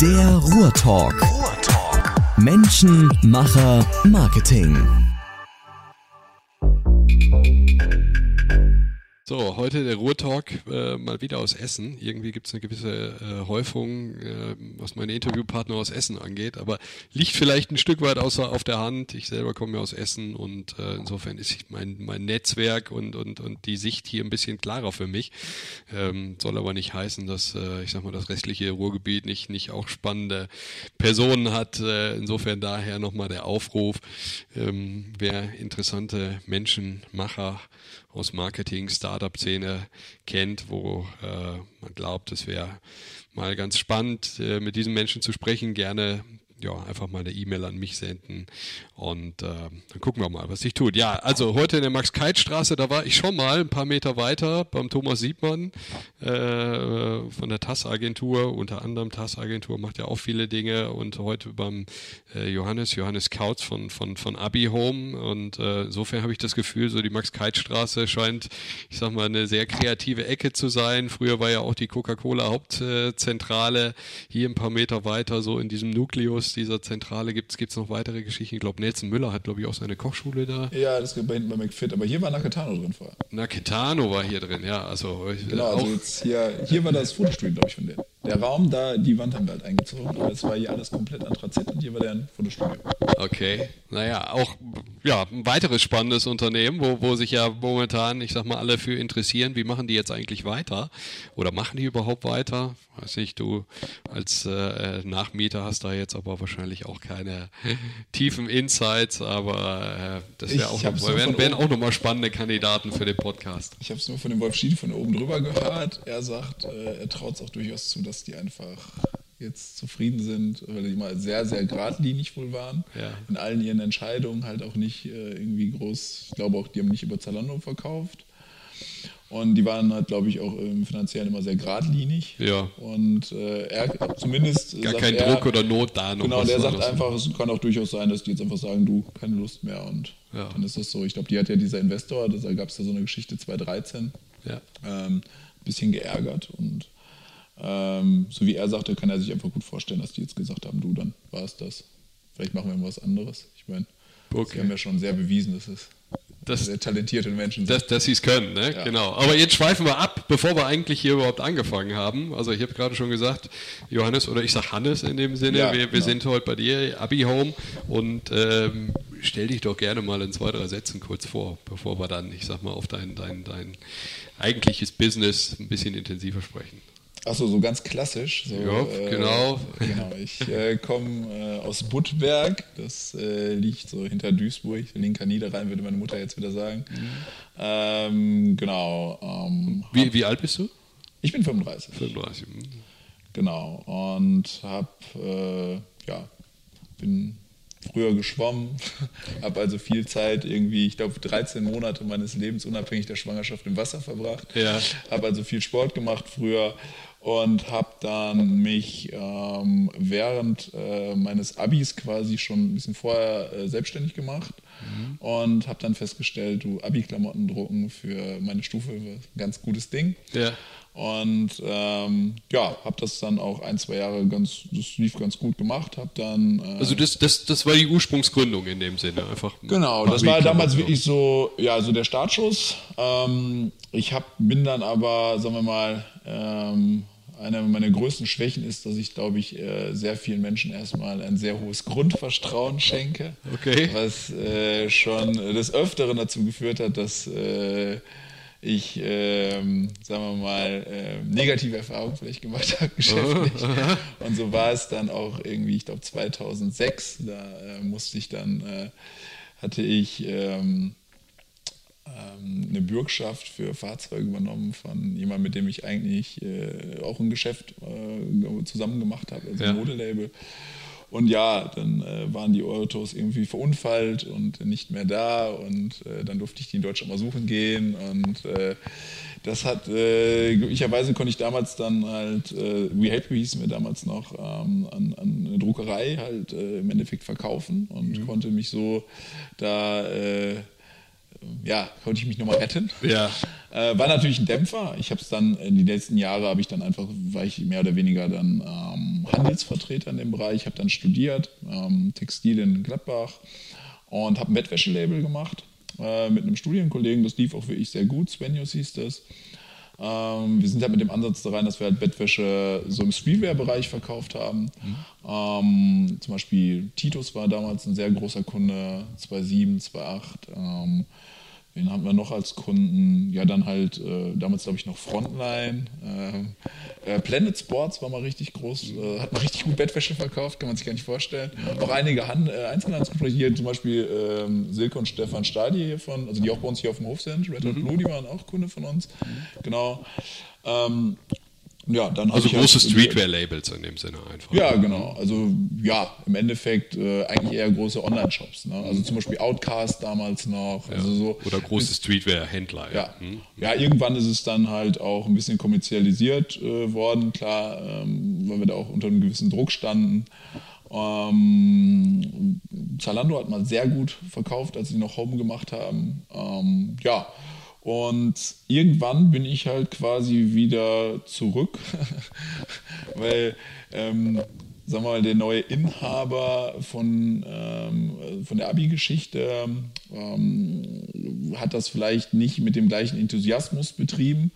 Der Ruhrtalk. Ruhrtalk. Menschen, Macher, Marketing. So, heute der Ruhrtalk äh, mal wieder aus Essen. Irgendwie gibt es eine gewisse äh, Häufung, äh, was meine Interviewpartner aus Essen angeht, aber liegt vielleicht ein Stück weit außer auf der Hand. Ich selber komme ja aus Essen und äh, insofern ist mein, mein Netzwerk und, und, und die Sicht hier ein bisschen klarer für mich. Ähm, soll aber nicht heißen, dass äh, ich sag mal das restliche Ruhrgebiet nicht, nicht auch spannende Personen hat. Äh, insofern daher nochmal der Aufruf, ähm, wer interessante Menschen, Macher, aus Marketing, Startup-Szene kennt, wo äh, man glaubt, es wäre mal ganz spannend, äh, mit diesen Menschen zu sprechen, gerne ja, einfach mal eine E-Mail an mich senden und äh, dann gucken wir mal, was sich tut. Ja, also heute in der Max-Keit-Straße, da war ich schon mal ein paar Meter weiter beim Thomas Siebmann äh, von der TAS-Agentur, unter anderem TAS-Agentur macht ja auch viele Dinge und heute beim äh, Johannes, Johannes Kautz von, von, von Abi Home und äh, insofern habe ich das Gefühl, so die Max-Keit-Straße scheint, ich sag mal, eine sehr kreative Ecke zu sein. Früher war ja auch die Coca-Cola Hauptzentrale hier ein paar Meter weiter, so in diesem Nukleus dieser Zentrale gibt es noch weitere Geschichten. Ich glaube, Nelson Müller hat, glaube ich, auch seine Kochschule da. Ja, das geht bei hinten bei McFit. Aber hier war Naketano drin vorher. Naketano war hier drin, ja. Also, genau, also jetzt hier, hier war das Fotostudio, glaube ich, von denen. Der Raum da, die Wand haben wir halt eingezogen, aber es war hier alles komplett Anthrazit und hier war der Fotostudio. Okay, naja, auch ja, ein weiteres spannendes Unternehmen, wo, wo sich ja momentan, ich sag mal, alle für interessieren, wie machen die jetzt eigentlich weiter? Oder machen die überhaupt weiter? Weiß nicht, du als äh, Nachmieter hast da jetzt aber wahrscheinlich auch keine tiefen Insights, aber äh, das wäre auch noch, wären, wären auch nochmal spannende Kandidaten für den Podcast. Ich habe es nur von dem Wolf Schied von oben drüber gehört. Er sagt, äh, er traut es auch durchaus zu, dass die einfach jetzt zufrieden sind, weil die mal sehr, sehr geradlinig wohl waren. Ja. In allen ihren Entscheidungen halt auch nicht äh, irgendwie groß, ich glaube auch, die haben nicht über Zalando verkauft. Und die waren halt, glaube ich, auch im Finanziellen immer sehr geradlinig. Ja. Und äh, er zumindest. Gar kein er, Druck oder Not da noch. Genau, der sagt einfach, es kann auch durchaus sein, dass die jetzt einfach sagen, du, keine Lust mehr. Und ja. dann ist das so. Ich glaube, die hat ja dieser Investor, da gab es ja so eine Geschichte 2013, ja. ähm, ein bisschen geärgert. Und ähm, so wie er sagte, kann er sich einfach gut vorstellen, dass die jetzt gesagt haben, du, dann war es das. Vielleicht machen wir was anderes. Ich meine, okay. sie haben ja schon sehr bewiesen, dass es das, sehr talentierte Menschen sind. Dass, dass sie es können, ne? Ja. Genau. Aber jetzt schweifen wir ab, bevor wir eigentlich hier überhaupt angefangen haben. Also ich habe gerade schon gesagt, Johannes oder ich sage Hannes in dem Sinne, ja, wir, wir genau. sind heute bei dir, Abi Home und ähm, stell dich doch gerne mal in zwei, drei Sätzen kurz vor, bevor wir dann, ich sag mal, auf dein, dein, dein eigentliches Business ein bisschen intensiver sprechen. Achso, so ganz klassisch. So, ja, äh, genau. genau. Ich äh, komme äh, aus Buttberg, das äh, liegt so hinter Duisburg, linker Niederrhein, würde meine Mutter jetzt wieder sagen. Mhm. Ähm, genau. Ähm, wie, wie alt bist du? Ich bin 35. 35. Mhm. Genau. Und habe, äh, ja, bin früher geschwommen, habe also viel Zeit irgendwie, ich glaube 13 Monate meines Lebens unabhängig der Schwangerschaft im Wasser verbracht. Ja. Habe also viel Sport gemacht früher und habe dann mich ähm, während äh, meines Abis quasi schon ein bisschen vorher äh, selbstständig gemacht mhm. und habe dann festgestellt, du Abi-Klamotten drucken für meine Stufe, ein ganz gutes Ding. Ja. Und ähm, ja, habe das dann auch ein, zwei Jahre ganz, das lief ganz gut gemacht. Habe dann. Äh, also das, das, das war die Ursprungsgründung in dem Sinne, einfach. Genau, das war damals wirklich so, ja, so der Startschuss. Ähm, ich hab, bin dann aber, sagen wir mal, ähm, eine meiner größten Schwächen ist, dass ich, glaube ich, äh, sehr vielen Menschen erstmal ein sehr hohes Grundvertrauen schenke. Okay. Was äh, schon des Öfteren dazu geführt hat, dass äh, ich, ähm, sagen wir mal, äh, negative Erfahrungen vielleicht gemacht habe geschäftlich. Und so war es dann auch irgendwie, ich glaube 2006, da äh, musste ich dann, äh, hatte ich ähm, ähm, eine Bürgschaft für Fahrzeuge übernommen von jemandem, mit dem ich eigentlich äh, auch ein Geschäft äh, zusammen gemacht habe, also ja. ein Modelabel. Und ja, dann äh, waren die Autos irgendwie verunfallt und nicht mehr da und äh, dann durfte ich die in Deutschland mal suchen gehen und äh, das hat, äh, glücklicherweise konnte ich damals dann halt, äh, WeHelp hießen wir damals noch, ähm, an, an, eine Druckerei halt im Endeffekt verkaufen und mhm. konnte mich so da ja, konnte ich mich nochmal retten. Ja. Äh, war natürlich ein Dämpfer. Ich habe es dann, in den letzten Jahren habe ich dann einfach, war ich mehr oder weniger dann ähm, Handelsvertreter in dem Bereich, habe dann studiert, ähm, Textil in Gladbach und habe ein Bettwäschelabel gemacht äh, mit einem Studienkollegen. Das lief auch wirklich sehr gut. Svenius hieß das. Ähm, wir sind halt mit dem Ansatz da rein, dass wir halt Bettwäsche so im Streetwear-Bereich verkauft haben. Mhm. Ähm, zum Beispiel Titus war damals ein sehr großer Kunde, 2.7, 2.8. Ähm, Wen haben wir noch als Kunden? Ja, dann halt äh, damals, glaube ich, noch Frontline. Äh, äh, Planet Sports war mal richtig groß, äh, hat mal richtig gut Bettwäsche verkauft, kann man sich gar nicht vorstellen. Auch einige Hand, äh, hier zum Beispiel ähm, Silke und Stefan Stadi hier von, also die auch bei uns hier auf dem Hof sind, Red mhm. Blue, die waren auch Kunde von uns. Genau. Ähm, ja, dann also große halt, Streetwear-Labels in dem Sinne einfach. Ja, genau. Also ja, im Endeffekt äh, eigentlich eher große Online-Shops. Ne? Also zum Beispiel Outcast damals noch. Ja. Also so, Oder große Streetwear-Händler. Ja. Ja. Hm. ja, irgendwann ist es dann halt auch ein bisschen kommerzialisiert äh, worden, klar, ähm, weil wir da auch unter einem gewissen Druck standen. Ähm, Zalando hat mal sehr gut verkauft, als sie noch Home gemacht haben. Ähm, ja, und irgendwann bin ich halt quasi wieder zurück, weil, ähm, sagen wir mal, der neue Inhaber von, ähm, von der Abi-Geschichte ähm, hat das vielleicht nicht mit dem gleichen Enthusiasmus betrieben.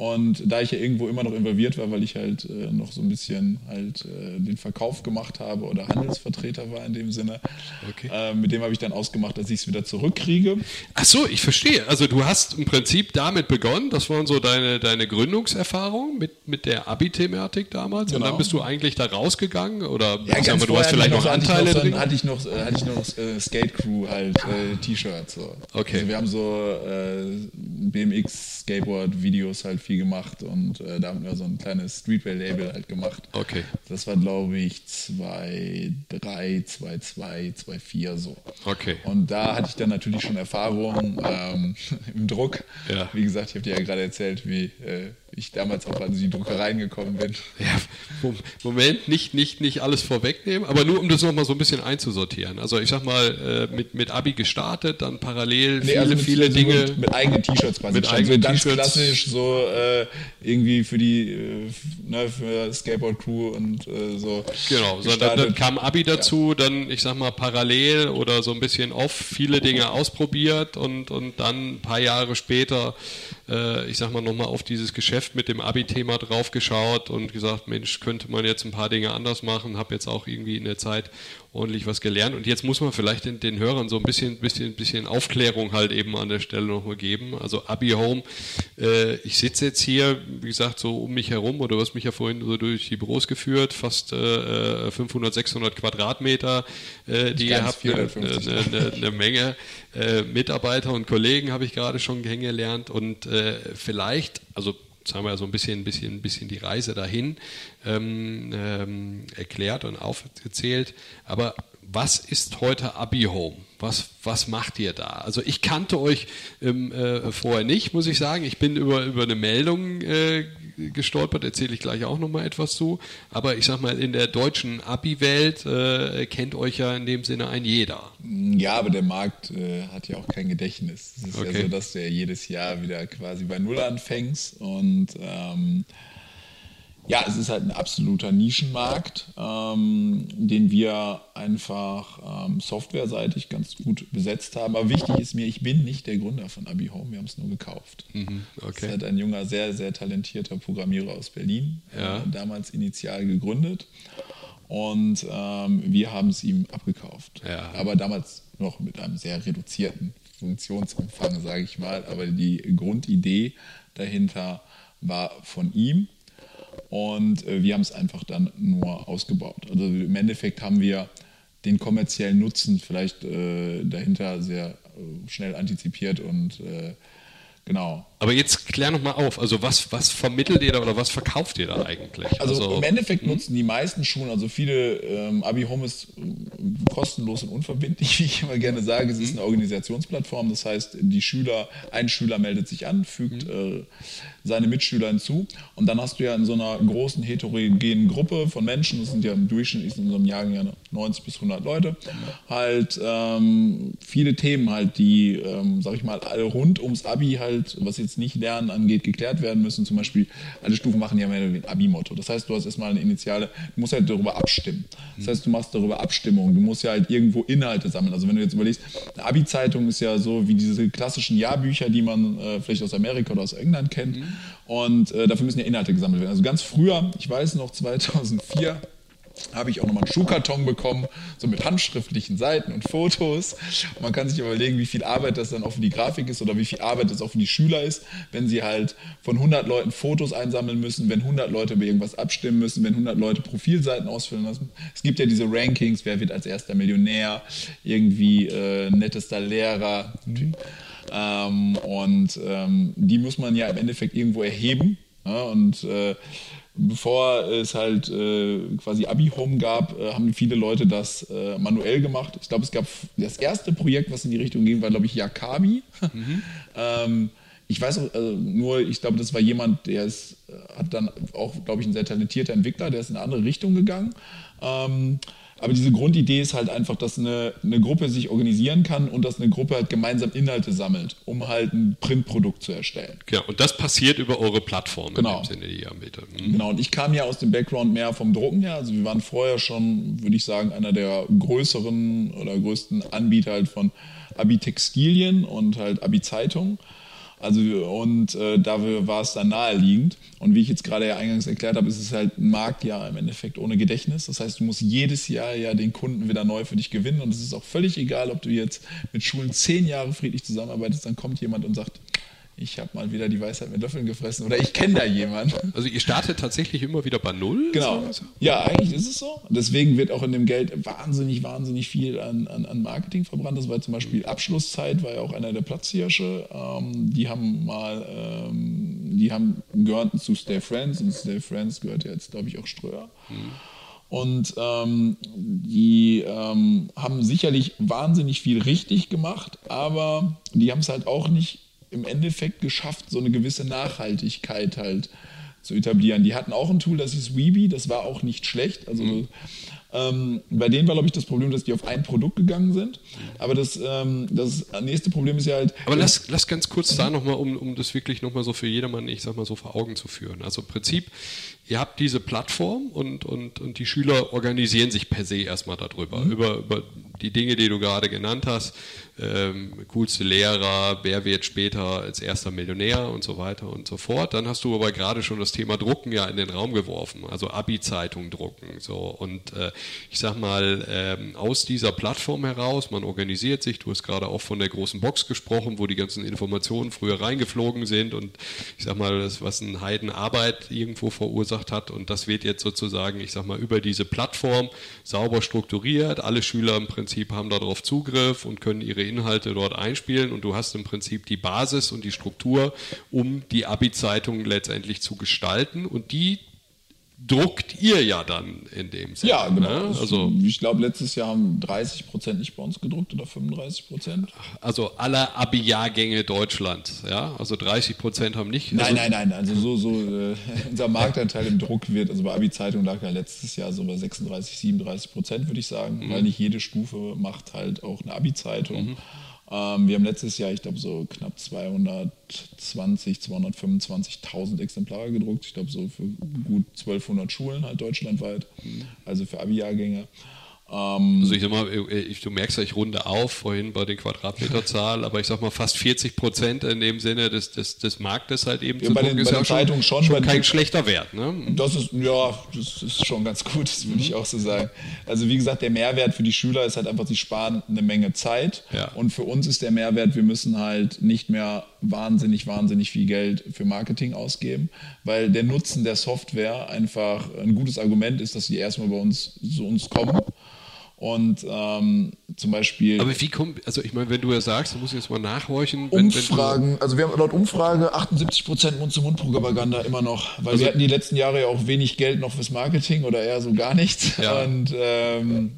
Und da ich ja irgendwo immer noch involviert war, weil ich halt äh, noch so ein bisschen halt äh, den Verkauf gemacht habe oder Handelsvertreter war in dem Sinne, okay. äh, mit dem habe ich dann ausgemacht, dass ich es wieder zurückkriege. Ach so, ich verstehe. Also du hast im Prinzip damit begonnen, das waren so deine, deine Gründungserfahrungen mit, mit der Abi-Thematik damals genau. und dann genau. bist du eigentlich da rausgenommen oder ja, ganz mal, du hast vielleicht noch, noch Anteile drin? Hatte ich noch, hatte ich noch äh, Skate Crew halt äh, T-Shirts. So. Okay. Also wir haben so äh, BMX Skateboard Videos halt viel gemacht und äh, da haben wir so ein kleines Streetwear-Label halt gemacht. Okay. Das war, glaube ich, 2, 3, 2, 2, 2, 4 so. Okay. Und da hatte ich dann natürlich schon Erfahrung ähm, im Druck. Ja. Wie gesagt, ich habe dir ja gerade erzählt, wie äh, ich damals auch an die Druckereien gekommen bin. Ja, Moment, nicht, nicht, nicht alles vorwegnehmen, aber nur um das nochmal so ein bisschen einzusortieren. Also ich sag mal, äh, mit, mit Abi gestartet, dann parallel nee, viele, also mit, viele also Dinge. Mit, mit, eigenen T-Shirts quasi. Mit eigenen so ganz klassisch, so äh, irgendwie für die äh, ne, für Skateboard Crew und äh, so. Genau, so, dann, dann, kam Abi dazu, ja. dann ich sag mal parallel oder so ein bisschen off viele Dinge ausprobiert und, und dann ein paar Jahre später, äh, ich sag mal nochmal auf dieses Geschäft Heft mit dem Abi-Thema draufgeschaut und gesagt, Mensch, könnte man jetzt ein paar Dinge anders machen, habe jetzt auch irgendwie in der Zeit ordentlich was gelernt. Und jetzt muss man vielleicht den, den Hörern so ein bisschen, bisschen, bisschen Aufklärung halt eben an der Stelle nochmal geben. Also Abi Home, äh, ich sitze jetzt hier, wie gesagt, so um mich herum, oder du hast mich ja vorhin so durch die Büros geführt, fast äh, 500, 600 Quadratmeter, äh, die ihr habt, eine, eine, eine Menge äh, Mitarbeiter und Kollegen habe ich gerade schon kennengelernt und äh, vielleicht, also Jetzt haben wir so ein bisschen, bisschen, bisschen die Reise dahin ähm, ähm, erklärt und aufgezählt. Aber was ist heute Abi Home? Was, was macht ihr da? Also ich kannte euch ähm, äh, vorher nicht, muss ich sagen. Ich bin über, über eine Meldung äh, gestolpert, erzähle ich gleich auch nochmal etwas zu. Aber ich sag mal, in der deutschen Abi-Welt äh, kennt euch ja in dem Sinne ein jeder. Ja, aber der Markt äh, hat ja auch kein Gedächtnis. Es ist okay. ja so, dass du ja jedes Jahr wieder quasi bei Null anfängst und ähm, ja, es ist halt ein absoluter Nischenmarkt, ähm, den wir einfach ähm, softwareseitig ganz gut besetzt haben. Aber wichtig ist mir, ich bin nicht der Gründer von Abi Home, wir haben es nur gekauft. Mhm, okay. Das hat ein junger, sehr, sehr talentierter Programmierer aus Berlin ja. äh, damals initial gegründet. Und ähm, wir haben es ihm abgekauft. Ja. Aber damals noch mit einem sehr reduzierten Funktionsumfang, sage ich mal. Aber die Grundidee dahinter war von ihm und äh, wir haben es einfach dann nur ausgebaut. Also im Endeffekt haben wir den kommerziellen Nutzen vielleicht äh, dahinter sehr äh, schnell antizipiert und äh, Genau. Aber jetzt klär noch mal auf, also was, was vermittelt ihr da oder was verkauft ihr da eigentlich? Also, also im Endeffekt hm? nutzen die meisten Schulen, also viele ähm, Abi-Home ist äh, kostenlos und unverbindlich, wie ich immer gerne sage. Es ist hm? eine Organisationsplattform, das heißt, die Schüler, ein Schüler meldet sich an, fügt mhm. äh, seine Mitschüler hinzu und dann hast du ja in so einer großen heterogenen Gruppe von Menschen, das sind ja im Durchschnitt in so einem Jahr 90 bis 100 Leute, halt ähm, viele Themen halt, die, ähm, sag ich mal, alle rund ums Abi halt, was jetzt jetzt nicht Lernen angeht, geklärt werden müssen. Zum Beispiel, alle Stufen machen ja mehr ein Abi-Motto. Das heißt, du hast erstmal eine initiale, du musst halt darüber abstimmen. Das heißt, du machst darüber Abstimmung. Du musst ja halt irgendwo Inhalte sammeln. Also wenn du jetzt überlegst, eine Abi-Zeitung ist ja so wie diese klassischen Jahrbücher, die man äh, vielleicht aus Amerika oder aus England kennt. Mhm. Und äh, dafür müssen ja Inhalte gesammelt werden. Also ganz früher, ich weiß noch 2004, habe ich auch nochmal einen Schuhkarton bekommen, so mit handschriftlichen Seiten und Fotos. Und man kann sich überlegen, wie viel Arbeit das dann auch für die Grafik ist oder wie viel Arbeit das auch für die Schüler ist, wenn sie halt von 100 Leuten Fotos einsammeln müssen, wenn 100 Leute über irgendwas abstimmen müssen, wenn 100 Leute Profilseiten ausfüllen lassen. Es gibt ja diese Rankings, wer wird als erster Millionär, irgendwie äh, nettester Lehrer. Ähm, und ähm, die muss man ja im Endeffekt irgendwo erheben. Ja, und äh, bevor es halt äh, quasi Abi-Home gab, äh, haben viele Leute das äh, manuell gemacht. Ich glaube, es gab das erste Projekt, was in die Richtung ging, war, glaube ich, Yakabi. Mhm. ähm, ich weiß auch, also nur, ich glaube, das war jemand, der ist, äh, hat dann auch, glaube ich, ein sehr talentierter Entwickler, der ist in eine andere Richtung gegangen. Ähm, aber diese Grundidee ist halt einfach, dass eine, eine Gruppe sich organisieren kann und dass eine Gruppe halt gemeinsam Inhalte sammelt, um halt ein Printprodukt zu erstellen. Ja, und das passiert über eure Plattform genau. in dem Sinne, die ihr anbietet. Mhm. Genau, und ich kam ja aus dem Background mehr vom Drucken her. Also wir waren vorher schon, würde ich sagen, einer der größeren oder größten Anbieter halt von Abi-Textilien und halt Abi-Zeitungen. Also und äh, dafür war es dann naheliegend. Und wie ich jetzt gerade ja eingangs erklärt habe, ist es halt ein Markt ja im Endeffekt ohne Gedächtnis. Das heißt, du musst jedes Jahr ja den Kunden wieder neu für dich gewinnen. Und es ist auch völlig egal, ob du jetzt mit Schulen zehn Jahre friedlich zusammenarbeitest, dann kommt jemand und sagt, ich habe mal wieder die Weisheit mit Löffeln gefressen oder ich kenne da jemanden. Also ihr startet tatsächlich immer wieder bei Null? Genau. Ja, eigentlich ist es so. Deswegen wird auch in dem Geld wahnsinnig, wahnsinnig viel an, an, an Marketing verbrannt. Das war zum Beispiel Abschlusszeit, war ja auch einer der Platzhirsche. Ähm, die haben mal, ähm, die haben gehörten zu Stay Friends und Stay Friends gehört ja jetzt, glaube ich, auch Ströer. Mhm. Und ähm, die ähm, haben sicherlich wahnsinnig viel richtig gemacht, aber die haben es halt auch nicht im Endeffekt geschafft, so eine gewisse Nachhaltigkeit halt zu etablieren. Die hatten auch ein Tool, das ist Weeby, das war auch nicht schlecht. Also mhm. ähm, bei denen war, glaube ich, das Problem, dass die auf ein Produkt gegangen sind. Aber das, ähm, das nächste Problem ist ja halt. Aber lass, lass ganz kurz da nochmal, um, um das wirklich nochmal so für jedermann, ich sag mal so vor Augen zu führen. Also im Prinzip, ihr habt diese Plattform und, und, und die Schüler organisieren sich per se erstmal darüber, mhm. über, über die Dinge, die du gerade genannt hast ähm, coolste Lehrer, wer wird später als erster Millionär und so weiter und so fort. Dann hast du aber gerade schon das Thema Drucken ja in den Raum geworfen, also Abi-Zeitung drucken. So und äh, ich sag mal ähm, aus dieser Plattform heraus, man organisiert sich. Du hast gerade auch von der großen Box gesprochen, wo die ganzen Informationen früher reingeflogen sind und ich sag mal, das was ein Heidenarbeit irgendwo verursacht hat und das wird jetzt sozusagen, ich sag mal, über diese Plattform sauber strukturiert. Alle Schüler im Prinzip haben darauf Zugriff und können ihre Inhalte dort einspielen und du hast im Prinzip die Basis und die Struktur, um die Abi-Zeitung letztendlich zu gestalten. Und die druckt ihr ja dann in dem Sinne. Ja, genau. Ne? Also, ich glaube, letztes Jahr haben 30 Prozent nicht bei uns gedruckt oder 35 Prozent. Also aller Abi-Jahrgänge Deutschlands, ja? Also 30 Prozent haben nicht. Nein, also nein, nein. Also so, so äh, unser Marktanteil im Druck wird, also bei Abi-Zeitung lag ja letztes Jahr so bei 36, 37 Prozent, würde ich sagen, mhm. weil nicht jede Stufe macht halt auch eine Abi-Zeitung. Mhm. Ähm, wir haben letztes Jahr, ich glaube, so knapp 220, 225.000 Exemplare gedruckt. Ich glaube, so für gut 1200 Schulen halt deutschlandweit, mhm. also für Abi-Jahrgänge. Ähm, also ich sag mal, ich, du merkst ja, ich runde auf vorhin bei den Quadratmeterzahl, aber ich sag mal fast 40 Prozent in dem Sinne des, des, des Marktes halt eben ja, zu bei den, ist bei ja schon, schon, schon kein schlechter Wert. Ne? Das ist, ja, das ist schon ganz gut, das würde mhm. ich auch so sagen. Also wie gesagt, der Mehrwert für die Schüler ist halt einfach, sie sparen eine Menge Zeit ja. und für uns ist der Mehrwert, wir müssen halt nicht mehr wahnsinnig, wahnsinnig viel Geld für Marketing ausgeben, weil der Nutzen der Software einfach ein gutes Argument ist, dass sie erstmal bei uns zu uns kommen und ähm, zum Beispiel. Aber wie kommt, also ich meine, wenn du ja sagst, muss ich jetzt mal nachhorchen. Wenn, Umfragen, wenn also wir haben laut Umfrage 78 Prozent Mund-zu-Mund-Propaganda immer noch, weil also wir hatten die letzten Jahre ja auch wenig Geld noch fürs Marketing oder eher so gar nichts. Ja. Und, ähm,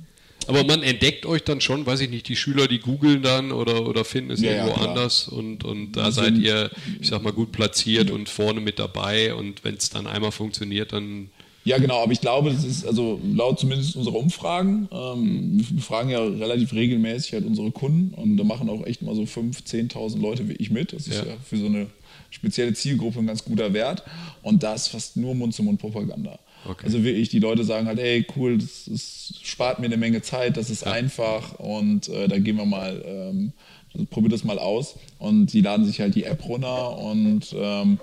aber man entdeckt euch dann schon, weiß ich nicht, die Schüler, die googeln dann oder, oder finden es ja, irgendwo ja, anders und, und da seid ihr, ich sag mal, gut platziert und vorne mit dabei und wenn es dann einmal funktioniert, dann Ja, genau, aber ich glaube, das ist, also laut zumindest unserer Umfragen, ähm, wir fragen ja relativ regelmäßig halt unsere Kunden und da machen auch echt mal so 5.000, 10.000 Leute wie ich mit. Das ist ja. ja für so eine spezielle Zielgruppe ein ganz guter Wert und da ist fast nur Mund-zu-Mund-Propaganda. Okay. Also wirklich, die Leute sagen halt, hey, cool, das, das, spart mir eine Menge Zeit, das ist ja. einfach und äh, da gehen wir mal ähm, probier das mal aus. Und sie laden sich halt die App runter und ähm,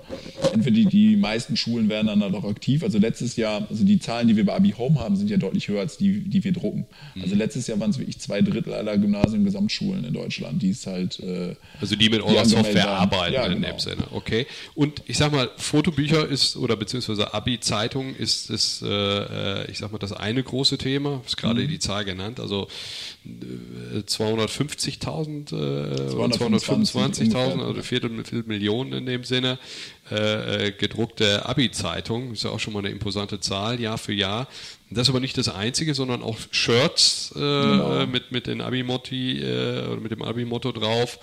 entweder die, die meisten Schulen werden dann halt auch aktiv. Also letztes Jahr, also die Zahlen, die wir bei Abi Home haben, sind ja deutlich höher als die, die wir drucken. Mhm. Also letztes Jahr waren es wirklich zwei Drittel aller Gymnasien, Gesamtschulen in Deutschland, die es halt. Äh, also die mit eurer Software arbeiten ja, in genau. dem Sinne. Okay. Und ich sag mal, Fotobücher ist oder beziehungsweise Abi-Zeitung ist, ist äh, äh ich sag mal, das eine große Thema. Ist gerade mhm. die Zahl genannt. Also 250.000 äh, 225.000, also Viertel, Viertel Millionen in dem Sinne, äh, äh, gedruckte Abi-Zeitung. Ist ja auch schon mal eine imposante Zahl, Jahr für Jahr. Das ist aber nicht das Einzige, sondern auch Shirts äh, genau. mit, mit den Abi-Motti äh, oder mit dem Abi-Motto drauf.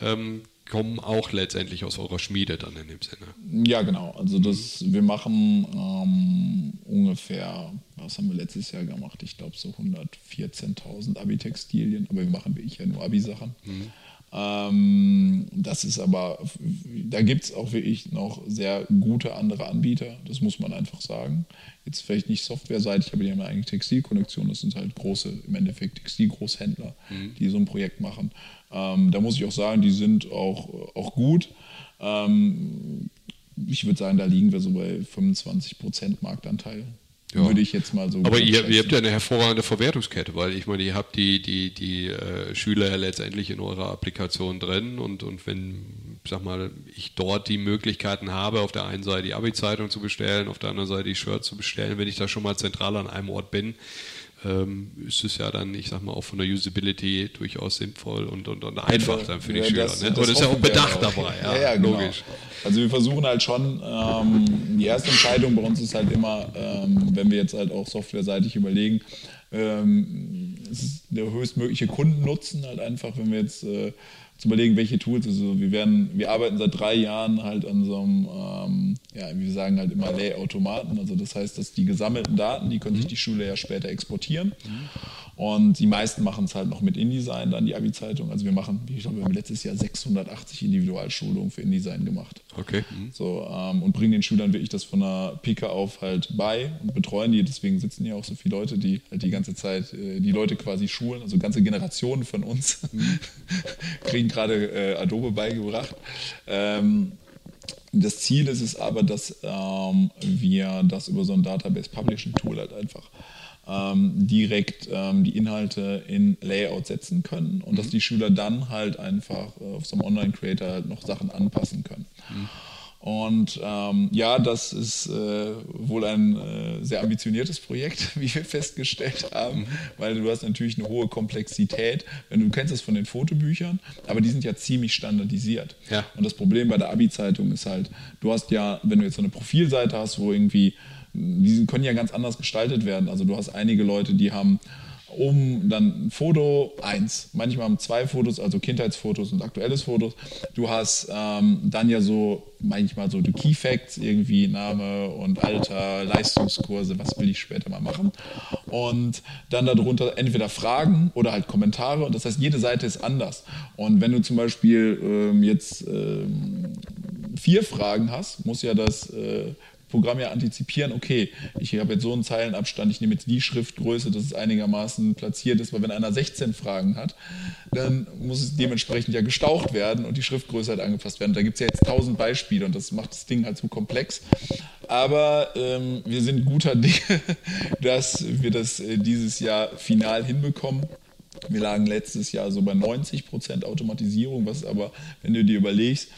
Ähm, kommen auch letztendlich aus eurer Schmiede dann in dem Sinne. Ja, genau. Also das, wir machen ähm, ungefähr, was haben wir letztes Jahr gemacht? Ich glaube so 114.000 Abi-Textilien, aber wir machen wie ich ja nur Abi-Sachen. Mhm. Ähm, das ist aber, da gibt es auch wirklich noch sehr gute andere Anbieter, das muss man einfach sagen. Jetzt vielleicht nicht softwareseitig, aber die haben eine eigene Textilkonnektion, das sind halt große, im Endeffekt Textilgroßhändler, mhm. die so ein Projekt machen. Ähm, da muss ich auch sagen, die sind auch, auch gut. Ähm, ich würde sagen, da liegen wir so bei 25 Prozent Marktanteil. Ja. Würde ich jetzt mal so. Aber ihr, ihr, habt ja eine hervorragende Verwertungskette, weil ich meine, ihr habt die, die, die äh, Schüler ja letztendlich in eurer Applikation drin und, und wenn, sag mal, ich dort die Möglichkeiten habe, auf der einen Seite die Abi-Zeitung zu bestellen, auf der anderen Seite die Shirts zu bestellen, wenn ich da schon mal zentral an einem Ort bin, ist es ja dann, ich sag mal, auch von der Usability durchaus sinnvoll und, und, und einfach dann für die ja, Schüler. Das, ne? das, das ist ja auch Bedacht auch. dabei, ja, ja, ja genau. logisch. Also wir versuchen halt schon, ähm, die erste Entscheidung bei uns ist halt immer, ähm, wenn wir jetzt halt auch softwareseitig überlegen, ähm, ist der höchstmögliche Kundennutzen halt einfach, wenn wir jetzt äh, zu überlegen, welche Tools. Also wir werden, wir arbeiten seit drei Jahren halt an so einem, ähm, ja, wir sagen halt immer Lay-Automaten. Also das heißt, dass die gesammelten Daten, die können sich die Schüler ja später exportieren. Mhm. Und die meisten machen es halt noch mit InDesign, dann die Abi-Zeitung. Also wir machen, ich glaube, wir haben letztes Jahr 680 Individualschulungen für InDesign gemacht. Okay. Mhm. So, ähm, und bringen den Schülern wirklich das von der Pike auf halt bei und betreuen die. Deswegen sitzen hier auch so viele Leute, die halt die ganze Zeit äh, die Leute quasi schulen. Also ganze Generationen von uns mhm. kriegen gerade äh, Adobe beigebracht. Ähm, das Ziel ist es aber, dass ähm, wir das über so ein Database Publishing Tool halt einfach ähm, direkt ähm, die Inhalte in Layout setzen können und mhm. dass die Schüler dann halt einfach äh, auf so einem Online-Creator halt noch Sachen anpassen können. Mhm. Und ähm, ja, das ist äh, wohl ein äh, sehr ambitioniertes Projekt, wie wir festgestellt haben, mhm. weil du hast natürlich eine hohe Komplexität. Wenn du kennst es von den Fotobüchern, aber die sind ja ziemlich standardisiert. Ja. Und das Problem bei der Abi-Zeitung ist halt, du hast ja, wenn du jetzt so eine Profilseite hast, wo irgendwie die können ja ganz anders gestaltet werden. Also du hast einige Leute, die haben um dann ein Foto eins, manchmal haben zwei Fotos, also Kindheitsfotos und aktuelles Fotos. Du hast ähm, dann ja so manchmal so die Key Facts, irgendwie Name und Alter, Leistungskurse, was will ich später mal machen. Und dann darunter entweder Fragen oder halt Kommentare. Und das heißt, jede Seite ist anders. Und wenn du zum Beispiel ähm, jetzt ähm, vier Fragen hast, muss ja das äh, Programm ja antizipieren, okay, ich habe jetzt so einen Zeilenabstand, ich nehme jetzt die Schriftgröße, dass es einigermaßen platziert ist, weil wenn einer 16 Fragen hat, dann muss es dementsprechend ja gestaucht werden und die Schriftgröße halt angepasst werden. Da gibt es ja jetzt tausend Beispiele und das macht das Ding halt zu komplex. Aber ähm, wir sind guter Dinge, dass wir das äh, dieses Jahr final hinbekommen. Wir lagen letztes Jahr so bei 90 Prozent Automatisierung, was aber, wenn du dir überlegst,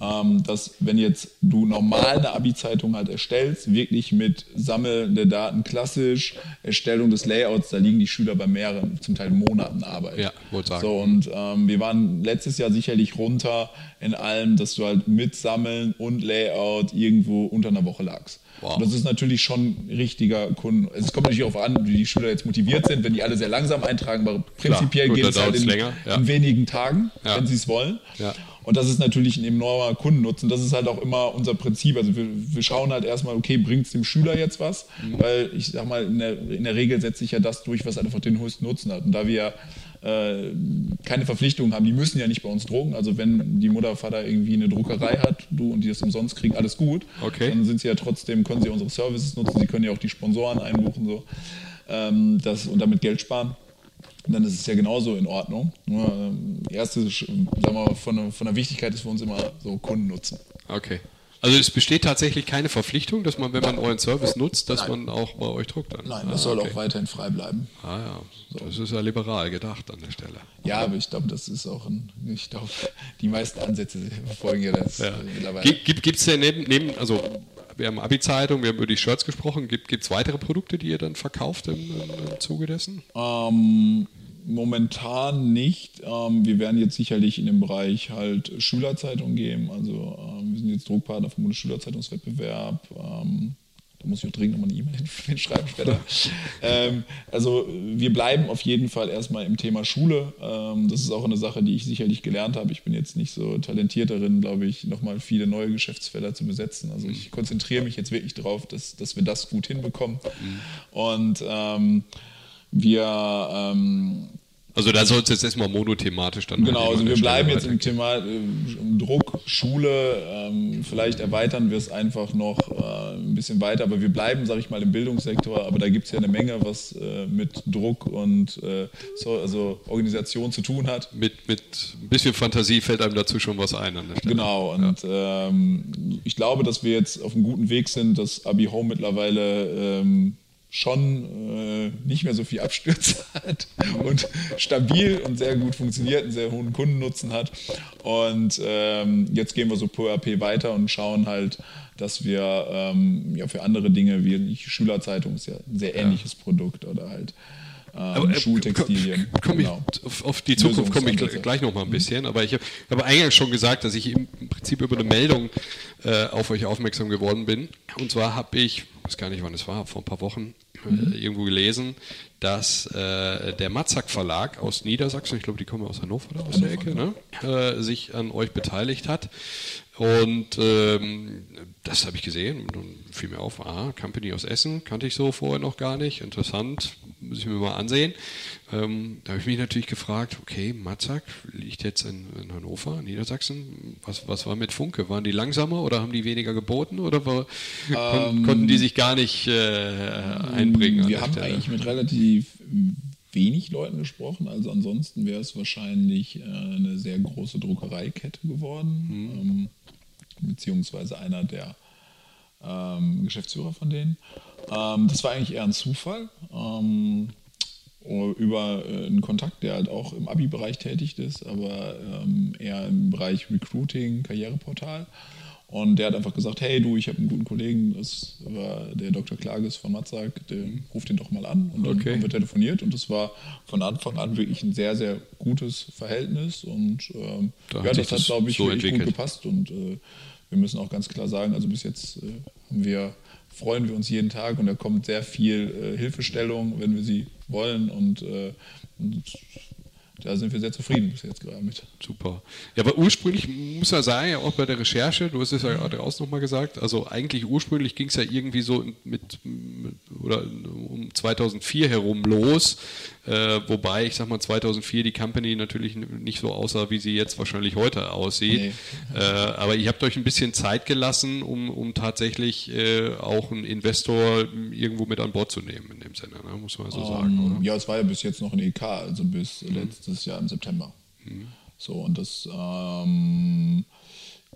dass wenn jetzt du normal eine Abi-Zeitung halt erstellst, wirklich mit Sammeln der Daten klassisch, Erstellung des Layouts, da liegen die Schüler bei mehreren, zum Teil Monaten Arbeit. Ja, wollte sagen. So, und ähm, wir waren letztes Jahr sicherlich runter in allem, dass du halt mit Sammeln und Layout irgendwo unter einer Woche lagst. Wow. Das ist natürlich schon ein richtiger Kunden. Es kommt natürlich darauf an, wie die Schüler jetzt motiviert sind, wenn die alle sehr langsam eintragen, aber prinzipiell Gut, geht es halt in, länger, ja. in, wenigen Tagen, ja. wenn sie es wollen. Ja. Und das ist natürlich ein enormer Kundennutzen. Das ist halt auch immer unser Prinzip. Also wir, wir schauen halt erstmal, okay, bringt es dem Schüler jetzt was? Mhm. Weil ich sag mal, in der, in der Regel setze ich ja das durch, was einfach den höchsten Nutzen hat. Und da wir äh, keine Verpflichtungen haben, die müssen ja nicht bei uns drucken. Also wenn die Mutter, Vater irgendwie eine Druckerei hat, du und die das umsonst kriegen, alles gut. Okay. Dann sind sie ja trotzdem, können sie unsere Services nutzen, sie können ja auch die Sponsoren einbuchen so, ähm, das, und damit Geld sparen dann ist es ja genauso in Ordnung. Nur, ähm, erste, sagen wir mal, von, von der Wichtigkeit ist für uns immer so Kundennutzen. Okay. Also es besteht tatsächlich keine Verpflichtung, dass man, wenn man euren Service nutzt, dass Nein. man auch bei euch druckt. Dann. Nein, das ah, soll okay. auch weiterhin frei bleiben. Ah ja, so. das ist ja liberal gedacht an der Stelle. Ja, aber ich glaube, das ist auch ein, ich glaube, die meisten Ansätze verfolgen ja das ja. Äh, mittlerweile. Gibt es denn neben, neben, also wir haben Abi-Zeitung, wir haben über die Shirts gesprochen, gibt es weitere Produkte, die ihr dann verkauft im, im Zuge dessen? Ähm, Momentan nicht. Ähm, wir werden jetzt sicherlich in dem Bereich halt Schülerzeitung geben. Also ähm, wir sind jetzt Druckpartner vom Bundesschülerzeitungswettbewerb. Ähm, da muss ich auch dringend nochmal eine E-Mail schreiben später. ähm, also wir bleiben auf jeden Fall erstmal im Thema Schule. Ähm, das ist auch eine Sache, die ich sicherlich gelernt habe. Ich bin jetzt nicht so talentiert darin, glaube ich, nochmal viele neue Geschäftsfelder zu besetzen. Also ich konzentriere mich jetzt wirklich darauf, dass, dass wir das gut hinbekommen. Mhm. Und ähm, wir ähm, also da soll es jetzt erstmal monothematisch dann Genau, also wir bleiben jetzt im Thema äh, Druck, Schule, ähm, vielleicht erweitern wir es einfach noch äh, ein bisschen weiter, aber wir bleiben, sage ich mal, im Bildungssektor, aber da gibt es ja eine Menge, was äh, mit Druck und äh, so, also Organisation zu tun hat. Mit, mit ein bisschen Fantasie fällt einem dazu schon was ein an der Stelle. Genau, und ja. ähm, ich glaube, dass wir jetzt auf einem guten Weg sind, dass Abi Home mittlerweile ähm, schon äh, nicht mehr so viel Abstürze hat und stabil und sehr gut funktioniert, einen sehr hohen Kundennutzen hat. Und ähm, jetzt gehen wir so peu à peu weiter und schauen halt, dass wir ähm, ja für andere Dinge wie die Schülerzeitung ist ja ein sehr ähnliches ja. Produkt oder halt ähm, äh, Schultextilien. Komm, genau. auf, auf, die Zukunft komme ich gleich noch mal ein mhm. bisschen, aber ich habe hab eingangs schon gesagt, dass ich im Prinzip über eine Meldung äh, auf euch aufmerksam geworden bin. Und zwar habe ich, ich weiß gar nicht wann es war, vor ein paar Wochen äh, mhm. irgendwo gelesen, dass äh, der Matzak Verlag aus Niedersachsen, ich glaube, die kommen aus Hannover oder aus Hannover, der Ecke, ne? äh, sich an euch beteiligt hat. Und ähm, das habe ich gesehen und dann fiel mir auf, ah, Company aus Essen, kannte ich so vorher noch gar nicht, interessant, muss ich mir mal ansehen. Ähm, da habe ich mich natürlich gefragt, okay, Matzak liegt jetzt in, in Hannover, Niedersachsen, was, was war mit Funke? Waren die langsamer oder haben die weniger geboten oder war, ähm, konnten die sich gar nicht äh, einbringen? Wir haben Stelle? eigentlich mit relativ wenig Leuten gesprochen, also ansonsten wäre es wahrscheinlich äh, eine sehr große Druckereikette geworden. Mhm. Ähm, beziehungsweise einer der ähm, Geschäftsführer von denen. Ähm, das war eigentlich eher ein Zufall. Ähm, über äh, einen Kontakt, der halt auch im Abi-Bereich tätig ist, aber ähm, eher im Bereich Recruiting, Karriereportal. Und der hat einfach gesagt, hey du, ich habe einen guten Kollegen, das war der Dr. Klages von Matzak, der ruft den doch mal an. Und dann okay. haben wir telefoniert und das war von Anfang an wirklich ein sehr, sehr gutes Verhältnis. Und ähm, da ja, das hat, glaube ich, so wirklich gut gepasst. Und äh, wir müssen auch ganz klar sagen, also bis jetzt äh, wir, freuen wir uns jeden Tag und da kommt sehr viel äh, Hilfestellung, wenn wir sie wollen und, äh, und da sind wir sehr zufrieden bis jetzt gerade mit. Super. Ja, aber ursprünglich muss man sagen, ja auch bei der Recherche, du hast es ja gerade raus nochmal gesagt, also eigentlich ursprünglich ging es ja irgendwie so mit, mit, oder um 2004 herum los, äh, wobei ich sag mal 2004 die Company natürlich nicht so aussah, wie sie jetzt wahrscheinlich heute aussieht. Nee. Äh, aber ihr habt euch ein bisschen Zeit gelassen, um, um tatsächlich äh, auch einen Investor irgendwo mit an Bord zu nehmen in dem Sinne, ne? muss man so um, sagen. Ähm, oder? Ja, es war ja bis jetzt noch ein EK, also bis mhm. letztes Jahr im September. Mhm. So, und das ähm,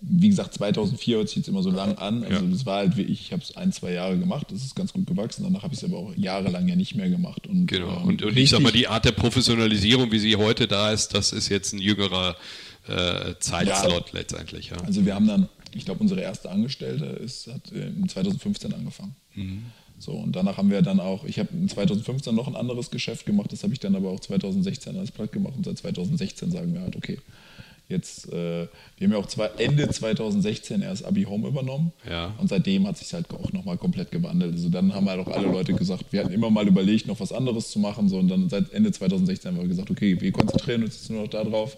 wie gesagt, 2004 hört sich jetzt immer so lang an. Also ja. das war halt wie ich, ich habe es ein, zwei Jahre gemacht, das ist ganz gut gewachsen. Danach habe ich es aber auch jahrelang ja nicht mehr gemacht. Und, genau. Ähm, und, und ich sag mal, die Art der Professionalisierung, wie sie heute da ist, das ist jetzt ein jüngerer äh, Zeitslot ja. letztendlich. Ja. Also wir haben dann, ich glaube, unsere erste Angestellte ist, hat in 2015 angefangen. Mhm. So, und danach haben wir dann auch, ich habe in 2015 noch ein anderes Geschäft gemacht, das habe ich dann aber auch 2016 als platt gemacht und seit 2016 sagen wir halt, okay, jetzt, äh, wir haben ja auch zwei, Ende 2016 erst Abi Home übernommen. Ja. Und seitdem hat sich halt auch nochmal komplett gewandelt. Also dann haben halt auch alle Leute gesagt, wir hatten immer mal überlegt, noch was anderes zu machen. So, und dann seit Ende 2016 haben wir gesagt, okay, wir konzentrieren uns jetzt nur noch darauf.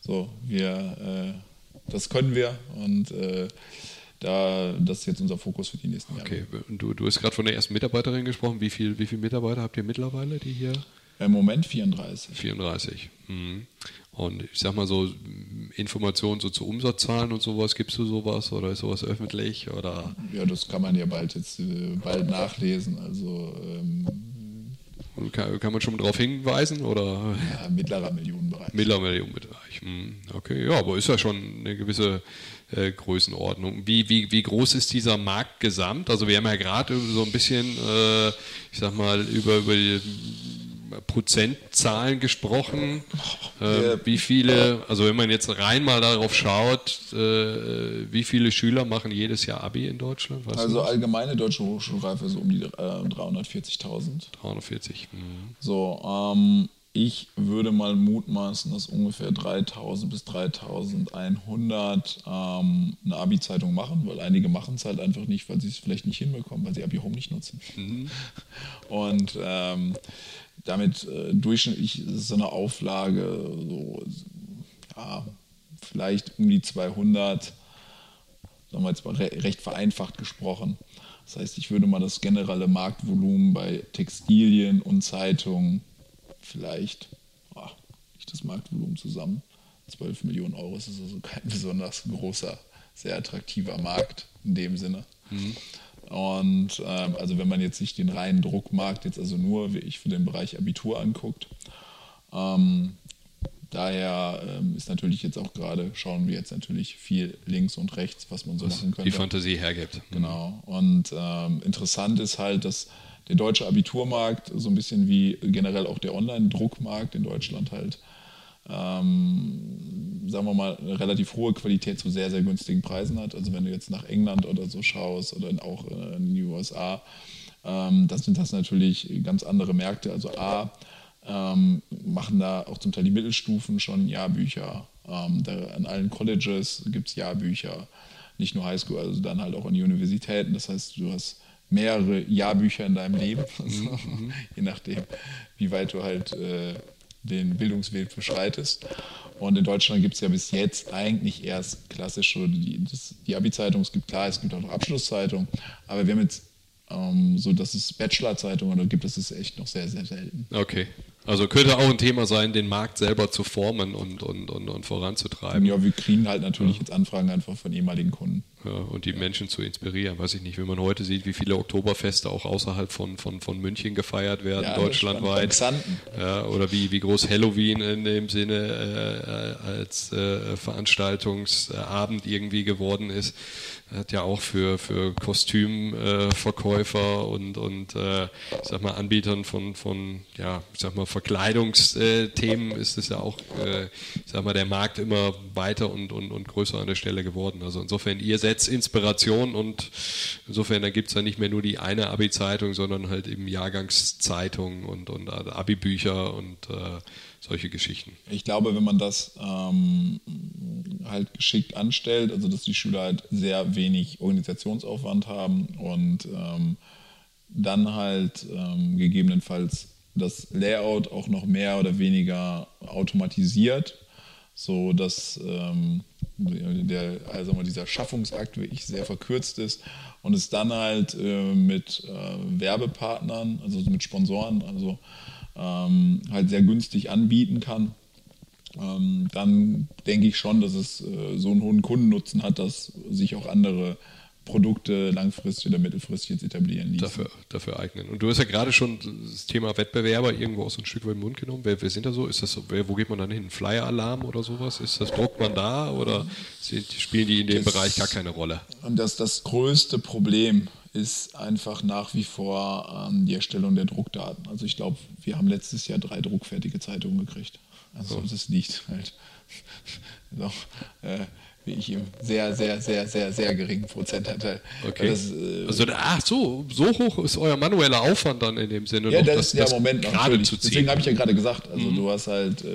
So, wir, äh, das können wir und äh, da, das ist jetzt unser Fokus für die nächsten Jahre. Okay, du, du hast gerade von der ersten Mitarbeiterin gesprochen. Wie viele wie viel Mitarbeiter habt ihr mittlerweile, die hier? Im Moment 34. 34. Mhm. Und ich sag mal so, Informationen so zu Umsatzzahlen und sowas, gibst du sowas oder ist sowas öffentlich? Oder? Ja, das kann man ja bald jetzt äh, bald nachlesen. Also ähm, kann, kann, man schon darauf hinweisen? Oder? Ja, mittlerer Millionenbereich. Mittlerer Millionenbereich. Mhm. Okay, ja, aber ist ja schon eine gewisse äh, Größenordnung. Wie, wie, wie groß ist dieser Markt gesamt? Also wir haben ja gerade so ein bisschen, äh, ich sag mal, über, über die Prozentzahlen gesprochen. Äh, wie viele, also wenn man jetzt rein mal darauf schaut, äh, wie viele Schüler machen jedes Jahr Abi in Deutschland? Weißt also allgemeine deutsche Hochschulreife so um die äh, 340.000. 340. Mh. So, ähm, ich würde mal mutmaßen, dass ungefähr 3000 bis 3100 ähm, eine Abi-Zeitung machen, weil einige machen es halt einfach nicht, weil sie es vielleicht nicht hinbekommen, weil sie Abi-Home nicht nutzen. Mhm. Und ähm, damit äh, durchschnittlich ist so eine Auflage so, ja, vielleicht um die 200, sagen wir jetzt mal recht vereinfacht gesprochen. Das heißt, ich würde mal das generelle Marktvolumen bei Textilien und Zeitungen vielleicht, oh, nicht das Marktvolumen zusammen, 12 Millionen Euro ist also kein besonders großer, sehr attraktiver Markt in dem Sinne. Mhm. Und ähm, also wenn man jetzt sich den reinen Druckmarkt jetzt also nur wie ich für den Bereich Abitur anguckt, ähm, daher ähm, ist natürlich jetzt auch gerade, schauen wir jetzt natürlich viel links und rechts, was man so was machen könnte. Die Fantasie hergibt. Genau. Und ähm, interessant ist halt, dass der deutsche Abiturmarkt so ein bisschen wie generell auch der Online-Druckmarkt in Deutschland halt ähm, sagen wir mal, eine relativ hohe Qualität zu sehr, sehr günstigen Preisen hat. Also wenn du jetzt nach England oder so schaust oder auch in die USA, ähm, das sind das natürlich ganz andere Märkte. Also A, ähm, machen da auch zum Teil die Mittelstufen schon Jahrbücher. Ähm, an allen Colleges gibt es Jahrbücher, nicht nur Highschool, also dann halt auch an Universitäten. Das heißt, du hast mehrere Jahrbücher in deinem Leben, also, je nachdem, wie weit du halt äh, den Bildungsweg beschreitest. Und in Deutschland gibt es ja bis jetzt eigentlich erst klassische, die, die Abi-Zeitung, es gibt klar, es gibt auch noch Abschlusszeitungen, aber wir haben jetzt ähm, so, dass es Bachelor-Zeitungen oder gibt, das ist echt noch sehr, sehr selten. Okay. Also könnte auch ein Thema sein, den Markt selber zu formen und, und, und, und voranzutreiben. Ja, wir kriegen halt natürlich ja. jetzt Anfragen einfach von ehemaligen Kunden. Ja, und die. Menschen zu inspirieren. Weiß ich nicht, wenn man heute sieht, wie viele Oktoberfeste auch außerhalb von, von, von München gefeiert werden, ja, deutschlandweit. Ja, oder wie, wie groß Halloween in dem Sinne äh, als äh, Veranstaltungsabend irgendwie geworden ist hat ja auch für, für Kostümverkäufer äh, und, und äh, ich sag mal Anbietern von, von ja, ich sag mal Verkleidungsthemen ist es ja auch, äh, ich sag mal, der Markt immer weiter und, und, und größer an der Stelle geworden. Also insofern, ihr setzt Inspiration und insofern, gibt es ja nicht mehr nur die eine Abi-Zeitung, sondern halt eben Jahrgangszeitungen und, und Abi-Bücher und äh, solche Geschichten. Ich glaube, wenn man das ähm, halt geschickt anstellt, also dass die Schüler halt sehr wenig Organisationsaufwand haben und ähm, dann halt ähm, gegebenenfalls das Layout auch noch mehr oder weniger automatisiert, so dass ähm, der, also dieser Schaffungsakt wirklich sehr verkürzt ist und es dann halt äh, mit äh, Werbepartnern, also mit Sponsoren, also ähm, halt sehr günstig anbieten kann, ähm, dann denke ich schon, dass es äh, so einen hohen Kundennutzen hat, dass sich auch andere Produkte langfristig oder mittelfristig jetzt etablieren ließen. Dafür, dafür eignen. Und du hast ja gerade schon das Thema Wettbewerber irgendwo aus so ein Stück weit im Mund genommen. Wer, wer sind da so? Ist das so, wer, wo geht man dann hin? Flyer-Alarm oder sowas? Ist das, druckt man da oder spielen die in dem das, Bereich gar keine Rolle? Und das, das größte Problem ist einfach nach wie vor ähm, die Erstellung der Druckdaten. Also ich glaube, wir haben letztes Jahr drei druckfertige Zeitungen gekriegt. Also oh. das liegt halt. so, äh, wie ich im sehr, sehr, sehr, sehr, sehr geringen Prozentanteil. Okay. Das, äh, Also, ach so, so hoch ist euer manueller Aufwand dann in dem Sinne. ja, noch, das ist ja im Moment noch gerade zu ziehen. Deswegen habe ich ja gerade gesagt, also du hast halt, äh,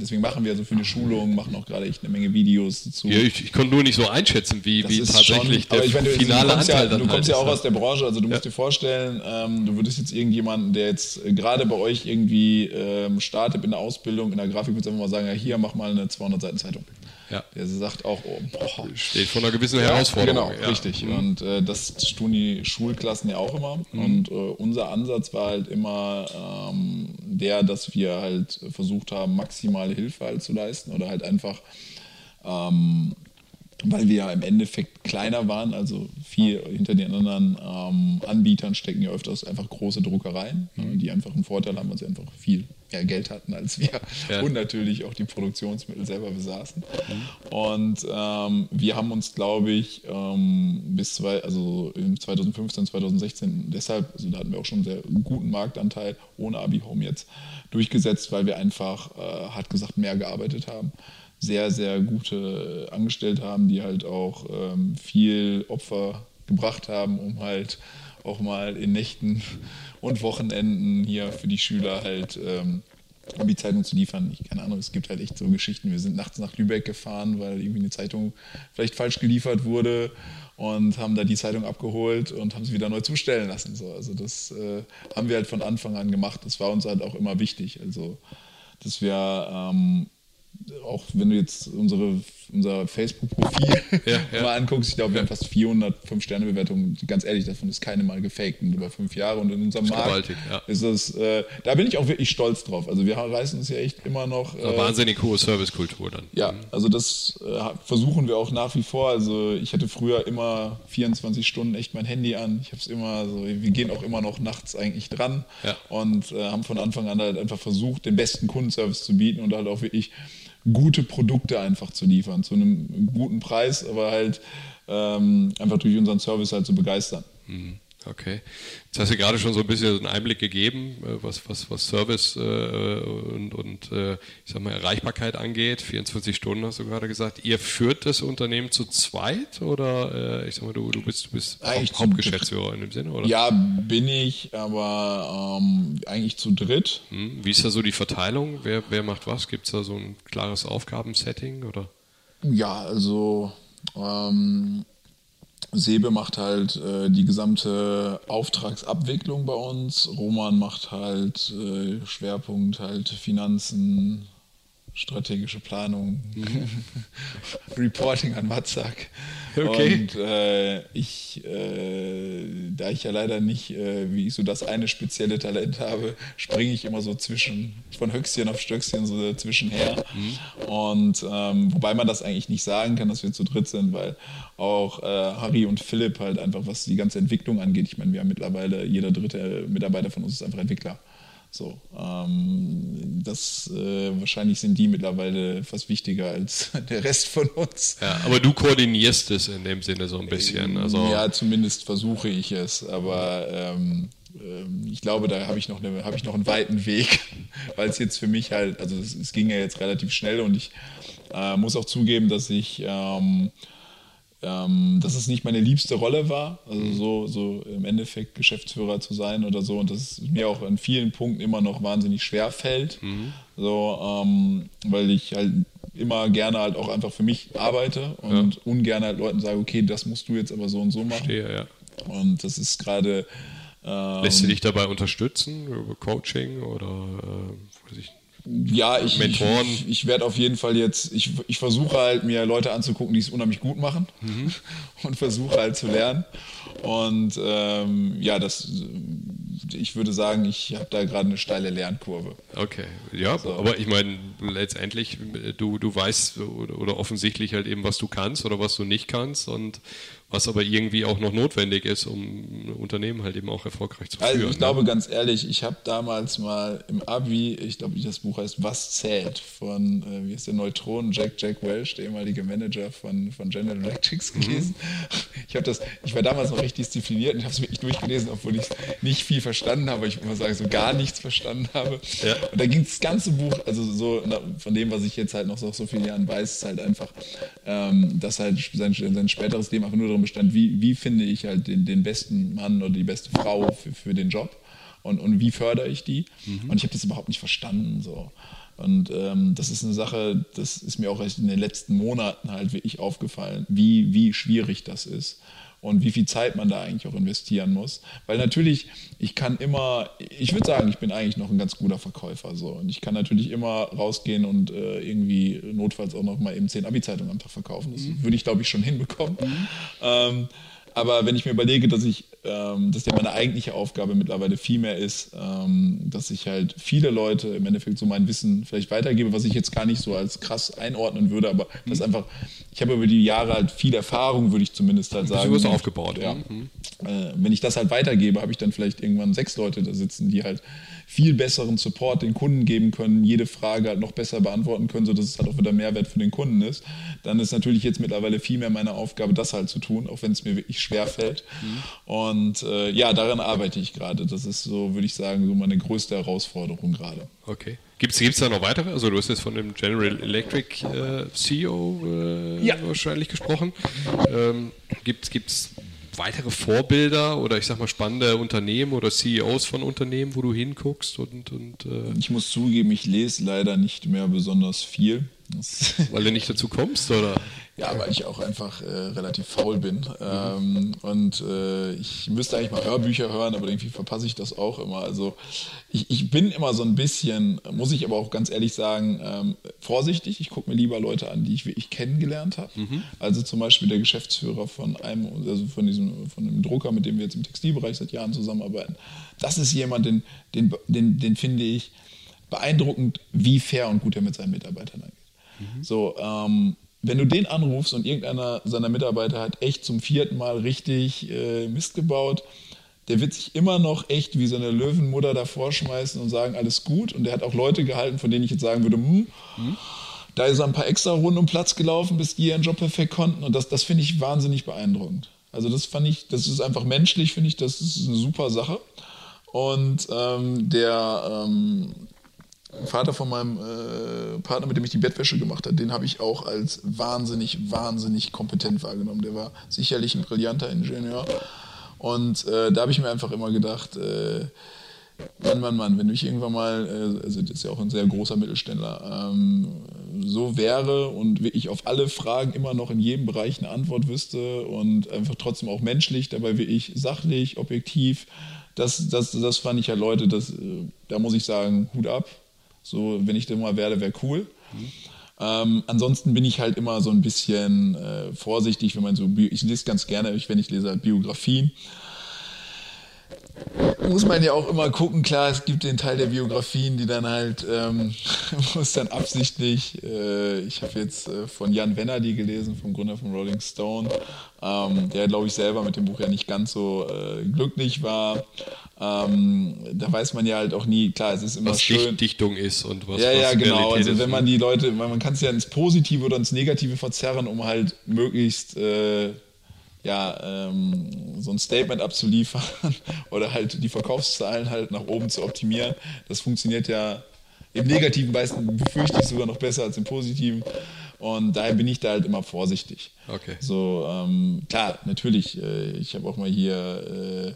deswegen machen wir so viele Schulungen, machen auch gerade echt eine Menge Videos dazu. ja, ich, ich konnte nur nicht so einschätzen, wie, Das wie ist tatsächlich schon, aber ich meine, du, finale du kommst Anteil ja, dann du kommst halt ja auch ist, aus der Branche, also du musst dir vorstellen, ähm, du würdest jetzt irgendjemanden, der jetzt äh, gerade bei euch irgendwie ähm, startet in der Ausbildung, in der Grafik, würdest einfach mal sagen, ja, hier, mach mal eine 200 Seiten Zeitung. Ja. Der sagt auch, oh, boah. Steht vor einer gewissen Herausforderung. Genau, ja. richtig. Mhm. Und äh, das tun die Schulklassen ja auch immer. Und äh, unser Ansatz war halt immer ähm, der, dass wir halt versucht haben, maximale Hilfe halt zu leisten oder halt einfach, ähm, weil wir ja im Endeffekt kleiner waren, also viel hinter den anderen ähm, Anbietern stecken ja öfters einfach große Druckereien, ne, die einfach einen Vorteil haben, weil sie einfach viel mehr Geld hatten als wir Ja. und natürlich auch die Produktionsmittel selber besaßen. Und ähm, wir haben uns, glaube ich, ähm, bis zwei, also in 2015, 2016 deshalb, also da hatten wir auch schon einen sehr guten Marktanteil ohne Abi Home jetzt durchgesetzt, weil wir einfach, äh, hart gesagt, mehr gearbeitet haben sehr, sehr gute Angestellte haben, die halt auch ähm, viel Opfer gebracht haben, um halt auch mal in Nächten und Wochenenden hier für die Schüler halt ähm, Abi-Zeitung zu liefern. Ich keine Ahnung, es gibt halt echt so Geschichten. Wir sind nachts nach Lübeck gefahren, weil irgendwie eine Zeitung vielleicht falsch geliefert wurde und haben da die Zeitung abgeholt und haben sie wieder neu zustellen lassen. So, also das äh, haben wir halt von Anfang an gemacht. Das war uns halt auch immer wichtig. Also dass wir ähm, auch wenn du jetzt unsere, unser Facebook-Profil Ja, ja. mal anguckst, ich glaube, wir haben fast 400 5-Sterne-Bewertungen. Ganz ehrlich, davon ist keine mal gefaked und über fünf Jahre. Und in unserem Markt gewaltig, ja. ist es, äh, da bin ich auch wirklich stolz drauf. Also wir reißen uns ja echt immer noch. Äh, wahnsinnig hohe Servicekultur dann. ja, also das äh, versuchen wir auch nach wie vor. Also ich hatte früher immer 24 Stunden echt mein Handy an. Ich habe es immer so, wir gehen auch immer noch nachts eigentlich dran Ja. und äh, haben von Anfang an halt einfach versucht, den besten Kundenservice zu bieten und halt auch wirklich gute Produkte einfach zu liefern, zu einem guten Preis, aber halt ähm, einfach durch unseren Service halt zu begeistern. Mhm. Okay. Jetzt hast du gerade schon so ein bisschen einen Einblick gegeben, äh, was, was, was Service äh, und, und äh, ich sag mal Erreichbarkeit angeht. 24 Stunden hast du gerade gesagt. Ihr führt das Unternehmen zu zweit oder äh, ich sag mal, du, du bist, du bist Eigentlich Hauptgeschäftsführer in dem Sinne, oder? Ja, bin ich, aber ähm, eigentlich zu dritt. Hm, Wie ist da so die Verteilung? Wer, wer macht was? Gibt es da so ein klares Aufgabensetting oder? Ja, also ähm, Sebe macht halt äh, die gesamte Auftragsabwicklung bei uns. Roman macht halt äh, Schwerpunkt halt Finanzen, strategische Planung, Reporting an Matzak. Okay. Und äh, ich, äh, da ich ja leider nicht, äh, wie ich so das eine spezielle Talent habe, springe ich immer so zwischen, von Höchstchen auf Stöckchen so zwischenher. Und ähm, wobei man das eigentlich nicht sagen kann, dass wir zu dritt sind, weil auch äh, Harry und Philipp halt einfach, was die ganze Entwicklung angeht, ich meine, wir haben mittlerweile, jeder dritte Mitarbeiter von uns ist einfach Entwickler. So, ähm, das äh, wahrscheinlich sind die mittlerweile fast wichtiger als der Rest von uns. Ja, aber du koordinierst es in dem Sinne so ein bisschen. Also Ja, zumindest versuche ich es, aber ähm, ähm, ich glaube, da habe ich, noch eine- habe ich noch einen weiten Weg, weil es jetzt für mich halt, also es, es ging ja jetzt relativ schnell und ich äh, muss auch zugeben, dass ich, ähm, ähm, dass es nicht meine liebste Rolle war, also so, so im Endeffekt Geschäftsführer zu sein oder so und dass es mir auch in vielen Punkten immer noch wahnsinnig schwer fällt, so, ähm, weil ich halt immer gerne halt auch einfach für mich arbeite und ungern halt Leuten sage, okay, das musst du jetzt aber so und so machen. Verstehe, ja. Und das ist gerade. Ähm, Lässt sie dich dabei unterstützen über Coaching oder äh, weiß ich, ja, ich, ich, Mentoren? ich, ich werde auf jeden Fall jetzt, ich, ich versuche halt mir Leute anzugucken, die es unheimlich gut machen und versuche halt zu lernen. Und ähm, ja, das, ich würde sagen, ich habe da gerade eine steile Lernkurve. Okay, ja, aber ich meine, letztendlich, du, du weißt oder, oder offensichtlich halt eben, was du kannst oder was du nicht kannst und was aber irgendwie auch noch notwendig ist, um ein Unternehmen halt eben auch erfolgreich zu führen. Also ich ne? glaube ganz ehrlich, ich habe damals mal im Abi, ich glaube, das Buch heißt Was zählt von, äh, wie ist der Neutron, Jack Jack Welch, der ehemalige Manager von, von General Electrics gelesen. Ich habe das, ich war damals noch richtig diszipliniert und ich habe es wirklich durchgelesen, obwohl ich nicht viel verstanden habe, ich mal sagen, so gar nichts verstanden habe. Ja. Und da ging das ganze Buch, also so na, von dem, was ich jetzt halt noch so, so vielen Jahren weiß, ist halt einfach, ähm, dass halt sein, sein späteres Leben einfach nur darum bestand, wie, wie finde ich halt den, den besten Mann oder die beste Frau für, für den Job und, und wie fördere ich die. Und ich habe das überhaupt nicht verstanden. So. Und ähm, das ist eine Sache, das ist mir auch erst in den letzten Monaten halt wirklich aufgefallen, wie, wie schwierig das ist und wie viel Zeit man da eigentlich auch investieren muss. Weil natürlich, ich kann immer, ich würde sagen, ich bin eigentlich noch ein ganz guter Verkäufer. So. Und ich kann natürlich immer rausgehen und äh, irgendwie notfalls auch noch mal eben zehn Abi-Zeitungen am Tag verkaufen. Das würde ich, glaube ich, schon hinbekommen. Ähm, aber wenn ich mir überlege, dass ich, dass ja meine eigentliche Aufgabe mittlerweile viel mehr ist, ähm, dass ich halt viele Leute im Endeffekt so mein Wissen vielleicht weitergebe, was ich jetzt gar nicht so als krass einordnen würde, aber das einfach, ich habe über die Jahre halt viel Erfahrung, würde ich zumindest halt sagen. was aufgebaut. Ja. Mhm. Äh, wenn ich das halt weitergebe, habe ich dann vielleicht irgendwann sechs Leute da sitzen, die halt viel besseren Support den Kunden geben können, jede Frage halt noch besser beantworten können, sodass es halt auch wieder Mehrwert für den Kunden ist. Dann ist natürlich jetzt mittlerweile viel mehr meine Aufgabe, das halt zu tun, auch wenn es mir wirklich schwer fällt. Und äh, ja, daran arbeite ich gerade. Das ist so, würde ich sagen, so meine größte Herausforderung gerade. Okay. Gibt es da noch weitere? Also du hast jetzt von dem General Electric äh, CEO äh, Ja. wahrscheinlich gesprochen. Ähm, Gibt es weitere Vorbilder oder ich sag mal spannende Unternehmen oder CEOs von Unternehmen, wo du hinguckst und, und äh, Ich muss zugeben, ich lese leider nicht mehr besonders viel. Weil du nicht dazu kommst oder? Ja, weil ich auch einfach äh, relativ faul bin. Ähm, und äh, ich müsste eigentlich mal Hörbücher hören, aber irgendwie verpasse ich das auch immer. Also ich, ich bin immer so ein bisschen, muss ich aber auch ganz ehrlich sagen, ähm, vorsichtig. Ich gucke mir lieber Leute an, die ich wirklich kennengelernt habe. Also zum Beispiel der Geschäftsführer von einem, also von diesem, von einem Drucker, mit dem wir jetzt im Textilbereich seit Jahren zusammenarbeiten. Das ist jemand, den, den, den, den finde ich beeindruckend, wie fair und gut er mit seinen Mitarbeitern angeht. So, ähm, wenn du den anrufst und irgendeiner seiner Mitarbeiter hat echt zum vierten Mal richtig äh, Mist gebaut, der wird sich immer noch echt wie so eine Löwenmutter davor schmeißen und sagen, alles gut. Und der hat auch Leute gehalten, von denen ich jetzt sagen würde, hm, da ist er ein paar extra Runden um Platz gelaufen, bis die ihren Job perfekt konnten. Und das, das finde ich wahnsinnig beeindruckend. Also das fand ich, das ist einfach menschlich, finde ich, das ist eine super Sache. Und ähm, der ähm, Vater von meinem äh, Partner, mit dem ich die Bettwäsche gemacht habe, den habe ich auch als wahnsinnig, wahnsinnig kompetent wahrgenommen. Der war sicherlich ein brillanter Ingenieur. Und äh, da habe ich mir einfach immer gedacht, äh, Mann, Mann, Mann, wenn ich irgendwann mal, äh, also das ist ja auch ein sehr großer Mittelständler, ähm, so wäre und ich auf alle Fragen immer noch in jedem Bereich eine Antwort wüsste und einfach trotzdem auch menschlich, dabei wie ich sachlich, objektiv, das, das, das fand ich ja Leute, das, äh, da muss ich sagen, Hut ab. So, wenn ich da mal werde, wäre cool. Ähm, ansonsten bin ich halt immer so ein bisschen äh, vorsichtig, wenn man so, ich lese ganz gerne, wenn ich lese halt Biografien, muss man ja auch immer gucken, klar, es gibt den Teil der Biografien, die dann halt, ähm, muss dann absichtlich, äh, ich habe jetzt äh, von Jan Wenner die gelesen, vom Gründer von Rolling Stone, ähm, der glaube ich selber mit dem Buch ja nicht ganz so äh, glücklich war. Ähm, da weiß man ja halt auch nie, klar, es ist immer Was schön. Dicht, Dichtung ist und was, Ja, was ja, genau. Realität Also wenn man die Leute, weil man kann es ja ins Positive oder ins Negative verzerren, um halt möglichst äh, ja, ähm, so ein Statement abzuliefern oder halt die Verkaufszahlen halt nach oben zu optimieren. Das funktioniert ja im Negativen meistens befürchte ich sogar noch besser als im Positiven. Und daher bin ich da halt immer vorsichtig. Okay. So, ähm, klar, natürlich, äh, ich habe auch mal hier äh,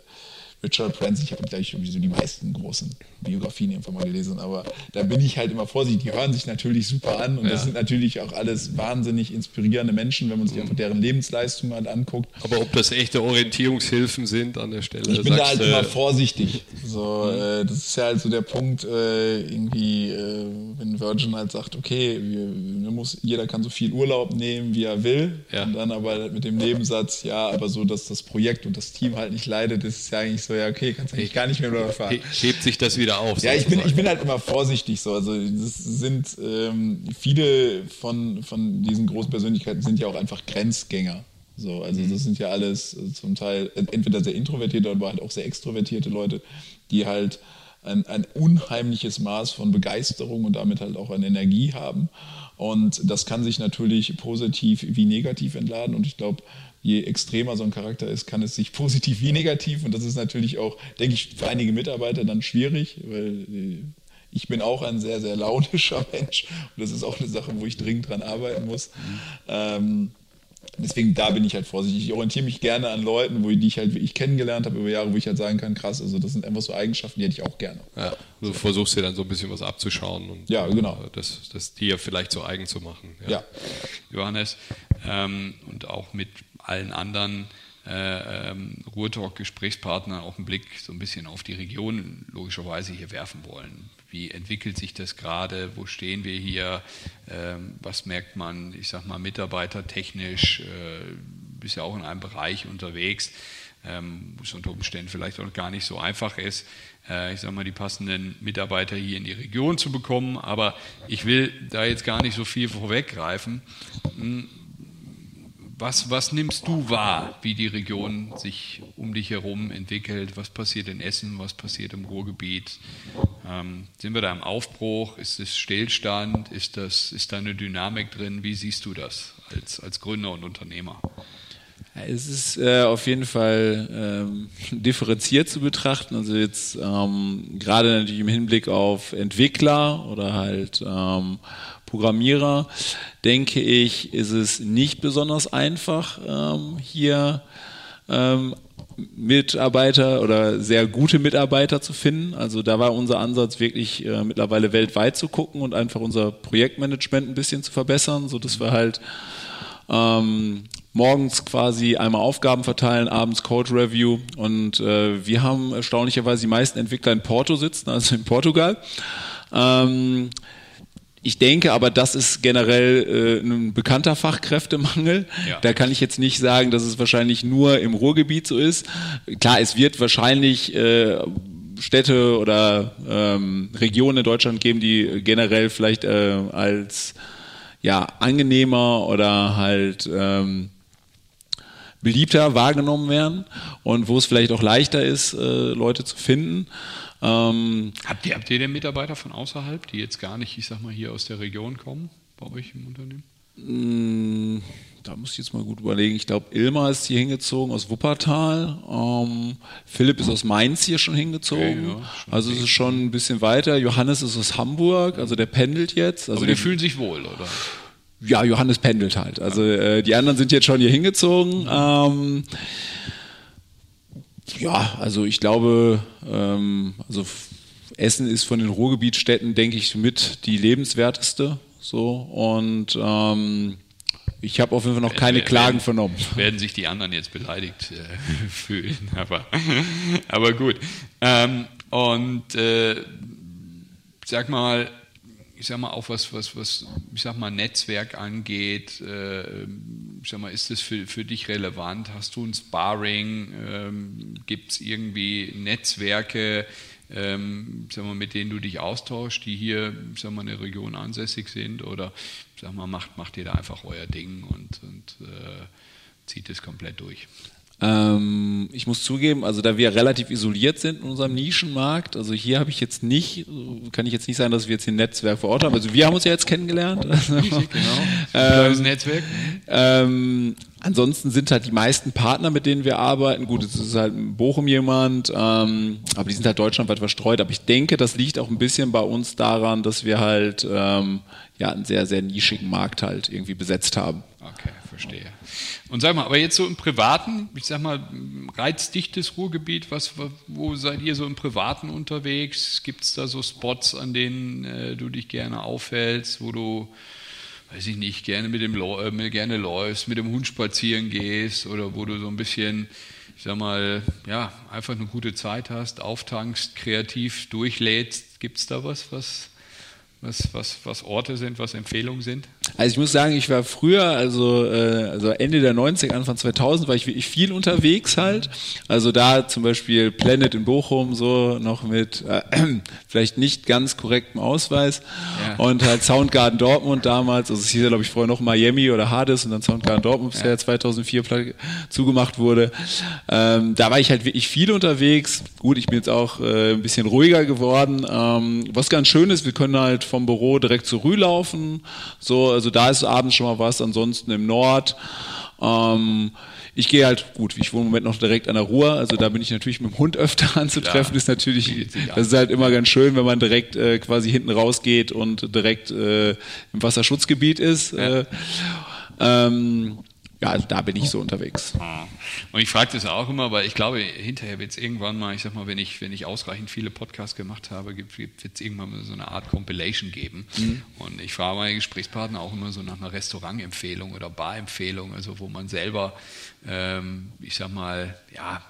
Richard Branson, ich habe gleich irgendwie so die meisten großen Biografien irgendwann mal gelesen, aber da bin ich halt immer vorsichtig. Die hören sich natürlich super an und Ja. das sind natürlich auch alles wahnsinnig inspirierende Menschen, wenn man sich einfach deren Lebensleistung halt anguckt. Aber ob das echte Orientierungshilfen sind an der Stelle, Ich bin da halt du, immer vorsichtig. So, äh, das ist ja halt so der Punkt, äh, irgendwie, äh, wenn Virgin halt sagt, okay, wir, wir muss, jeder kann so viel Urlaub nehmen, wie er will, Ja. und dann aber halt mit dem Nebensatz, ja, aber so, dass das Projekt und das Team halt nicht leidet, das ist ja eigentlich so, ja, okay, kannst eigentlich gar nicht mehr drüber fahren. he- hebt sich das wieder auf. Ja, ich bin, ich bin halt immer vorsichtig so. Also das sind ähm, viele von, von diesen Großpersönlichkeiten sind ja auch einfach Grenzgänger. So, also das sind ja alles zum Teil entweder sehr introvertierte, aber halt auch sehr extrovertierte Leute, die halt ein, ein unheimliches Maß von Begeisterung und damit halt auch an Energie haben. Und das kann sich natürlich positiv wie negativ entladen. Und ich glaube, je extremer so ein Charakter ist, kann es sich positiv wie negativ. Und das ist natürlich auch, denke ich, für einige Mitarbeiter dann schwierig, weil äh, ich bin auch ein sehr, sehr launischer Mensch. Und das ist auch eine Sache, wo ich dringend dran arbeiten muss. Ähm, deswegen da bin ich halt vorsichtig. Ich orientiere mich gerne an Leuten, wo ich, die ich halt wirklich kennengelernt habe über Jahre, wo ich halt sagen kann, krass, also das sind einfach so Eigenschaften, die hätte ich auch gerne. Ja, du versuchst dir dann so ein bisschen was abzuschauen und ja, genau. Das, das dir vielleicht so eigen zu machen. Ja. ja. Johannes, ähm, und auch mit allen anderen äh, ähm, Ruhrtalk-Gesprächspartner auch einen Blick so ein bisschen auf die Region logischerweise hier werfen wollen. Wie entwickelt sich das gerade? Wo stehen wir hier? Ähm, was merkt man, ich sag mal, mitarbeitertechnisch? Äh, bist ja auch in einem Bereich unterwegs, ähm, wo es unter Umständen vielleicht auch gar nicht so einfach ist, äh, ich sag mal, die passenden Mitarbeiter hier in die Region zu bekommen. Aber ich will da jetzt gar nicht so viel vorweggreifen. Was, was nimmst du wahr, wie die Region sich um dich herum entwickelt? Was passiert in Essen? Was passiert im Ruhrgebiet? Ähm, sind wir da im Aufbruch? Ist es Stillstand? Ist, das, ist da eine Dynamik drin? Wie siehst du das als, als Gründer und Unternehmer? Es ist äh, auf jeden Fall ähm, differenziert zu betrachten. Also jetzt ähm, gerade natürlich im Hinblick auf Entwickler oder halt ähm, Programmierer, denke ich, ist es nicht besonders einfach, ähm, hier ähm, Mitarbeiter oder sehr gute Mitarbeiter zu finden. Also da war unser Ansatz wirklich äh, mittlerweile weltweit zu gucken und einfach unser Projektmanagement ein bisschen zu verbessern, so dass wir halt ähm, morgens quasi einmal Aufgaben verteilen, abends Code Review und äh, wir haben erstaunlicherweise die meisten Entwickler in Porto sitzen, also in Portugal. Ähm, ich denke aber, das ist generell äh, ein bekannter Fachkräftemangel. Ja. Da kann ich jetzt nicht sagen, dass es wahrscheinlich nur im Ruhrgebiet so ist. Klar, es wird wahrscheinlich äh, Städte oder ähm, Regionen in Deutschland geben, die generell vielleicht äh, als ja angenehmer oder halt ähm, beliebter wahrgenommen werden und wo es vielleicht auch leichter ist, äh, Leute zu finden. Ähm, habt, ihr, habt ihr denn Mitarbeiter von außerhalb, die jetzt gar nicht, ich sag mal, hier aus der Region kommen, bei euch im Unternehmen? Mm, da muss ich jetzt mal gut überlegen. Ich glaube, Ilma ist hier hingezogen aus Wuppertal. Ähm, Philipp ist aus Mainz hier schon hingezogen. Okay, ja, schon also es ist schon ein bisschen weiter. Johannes ist aus Hamburg, also der pendelt jetzt. Also Aber die fühlen sich wohl, oder? Ja, Johannes pendelt halt. Also äh, die anderen sind jetzt schon hier hingezogen. Ähm, ja, also ich glaube, ähm, also Essen ist von den Ruhrgebietstädten, denke ich, mit die lebenswerteste. So und ähm, ich habe auf jeden Fall noch keine werden, Klagen vernommen. Werden sich die anderen jetzt beleidigt äh, fühlen, aber, aber gut. Ähm, und äh, sag mal, ich sag mal auch was, was, was, ich sag mal Netzwerk angeht, äh, ich sag mal, ist das für, für dich relevant? Hast du ein Sparring? Ähm, Gibt es irgendwie Netzwerke, ähm, sag mal, mit denen du dich austauschst, die hier, ich sag mal, in der Region ansässig sind? Oder sag mal, macht, macht ihr da einfach euer Ding und, und äh, zieht es komplett durch? Ähm, ich muss zugeben, also da wir relativ isoliert sind in unserem Nischenmarkt, also hier habe ich jetzt nicht, kann ich jetzt nicht sagen, dass wir jetzt ein Netzwerk vor Ort haben. Also wir haben uns ja jetzt kennengelernt. genau. Ähm, Netzwerk. Ähm, ansonsten sind halt die meisten Partner, mit denen wir arbeiten, gut, es ist halt in Bochum jemand, ähm, aber die sind halt deutschlandweit verstreut. Aber ich denke, das liegt auch ein bisschen bei uns daran, dass wir halt ähm, ja einen sehr, sehr nischigen Markt halt irgendwie besetzt haben. Okay, verstehe. Und sag mal, aber jetzt so im Privaten, ich sag mal, reizdichtes Ruhrgebiet, was, wo seid ihr so im Privaten unterwegs? Gibt es da so Spots, an denen äh, du dich gerne aufhältst, wo du, weiß ich nicht, gerne mit dem äh, gerne läufst, mit dem Hund spazieren gehst oder wo du so ein bisschen, ich sag mal, ja, einfach eine gute Zeit hast, auftankst, kreativ durchlädst? Gibt es da was, was was, was, was Orte sind, was Empfehlungen sind? Also ich muss sagen, ich war früher, also, äh, also Ende der 90er, Anfang 2000 war ich wirklich viel unterwegs halt. Also da zum Beispiel Planet in Bochum so noch mit äh, vielleicht nicht ganz korrektem Ausweis Ja. und halt Soundgarden Dortmund damals, also es hieß ja glaube ich vorher noch Miami oder Hades und dann Soundgarden Dortmund, bis ja 2004 pla- zugemacht wurde. Ähm, da war ich halt wirklich viel unterwegs. Gut, ich bin jetzt auch äh, ein bisschen ruhiger geworden. Ähm, was ganz schön ist, wir können halt vom Büro direkt zur Rue laufen. So, also da ist abends schon mal was. Ansonsten im Nord. Ähm, ich gehe halt, gut, ich wohne im Moment noch direkt an der Ruhr, also da bin ich natürlich mit dem Hund öfter anzutreffen, Klar. ist natürlich, das ist halt immer ganz schön, wenn man direkt äh, quasi hinten rausgeht und direkt äh, im Wasserschutzgebiet ist. Äh, ähm, ja, also da bin ich so unterwegs. Und ich frage das auch immer, weil ich glaube, hinterher wird es irgendwann mal, ich sag mal, wenn ich, wenn ich ausreichend viele Podcasts gemacht habe, wird es irgendwann mal so eine Art Compilation geben. Und ich frage meine Gesprächspartner auch immer so nach einer Restaurantempfehlung oder Barempfehlung, also wo man selber, ähm, ich sag mal, ja,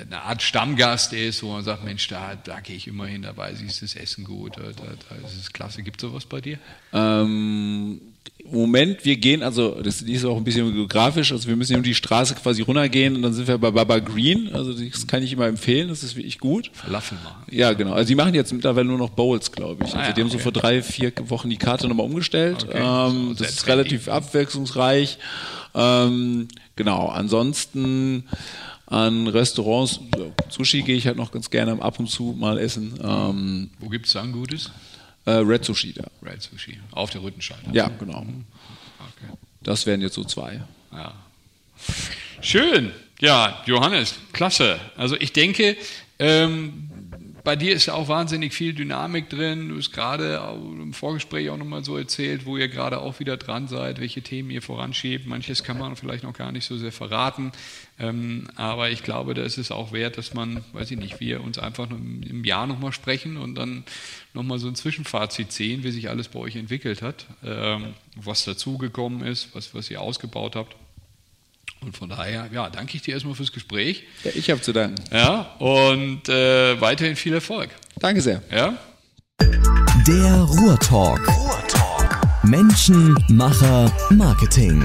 eine Art Stammgast ist, wo man sagt, Mensch, da, da gehe ich immer hin, da weiß ich, ist das Essen gut, da, da, ist es klasse. Gibt es sowas bei dir? Ähm, Moment, wir gehen, also das ist auch ein bisschen geografisch, also wir müssen um die Straße quasi runtergehen und dann sind wir bei Baba Green, also das kann ich immer empfehlen, das ist wirklich gut. Falafel machen. Ja, genau. Also die machen jetzt mittlerweile nur noch Bowls, glaube ich. Also Ah, ja, die haben so okay. vor drei, vier Wochen die Karte nochmal umgestellt. Okay. Ähm, So, das ist relativ abwechslungsreich. Ähm, genau. Ansonsten an Restaurants, Sushi gehe ich halt noch ganz gerne ab und zu mal essen. Ähm, Wo gibt es dann Gutes? Äh, Red Sushi da. Red Sushi. Auf der Rüttenscheid. Ja, genau. Okay. Das wären jetzt so zwei. Ja. Schön. Ja, Johannes, klasse. Also ich denke, ähm, bei dir ist ja auch wahnsinnig viel Dynamik drin. Du hast gerade im Vorgespräch auch nochmal so erzählt, wo ihr gerade auch wieder dran seid, welche Themen ihr voranschiebt. Manches kann man vielleicht noch gar nicht so sehr verraten. Ähm, aber ich glaube, da ist es auch wert, dass man, weiß ich nicht, wir uns einfach im, Jahr nochmal sprechen und dann nochmal so ein Zwischenfazit ziehen, wie sich alles bei euch entwickelt hat, ähm, was dazugekommen ist, was, was ihr ausgebaut habt. Und von daher, ja, danke ich dir erstmal fürs Gespräch. Ja, ich habe zu danken. Ja, und äh, weiterhin viel Erfolg. Danke sehr. Ja? Der Ruhrtalk. Menschen, Macher, Marketing.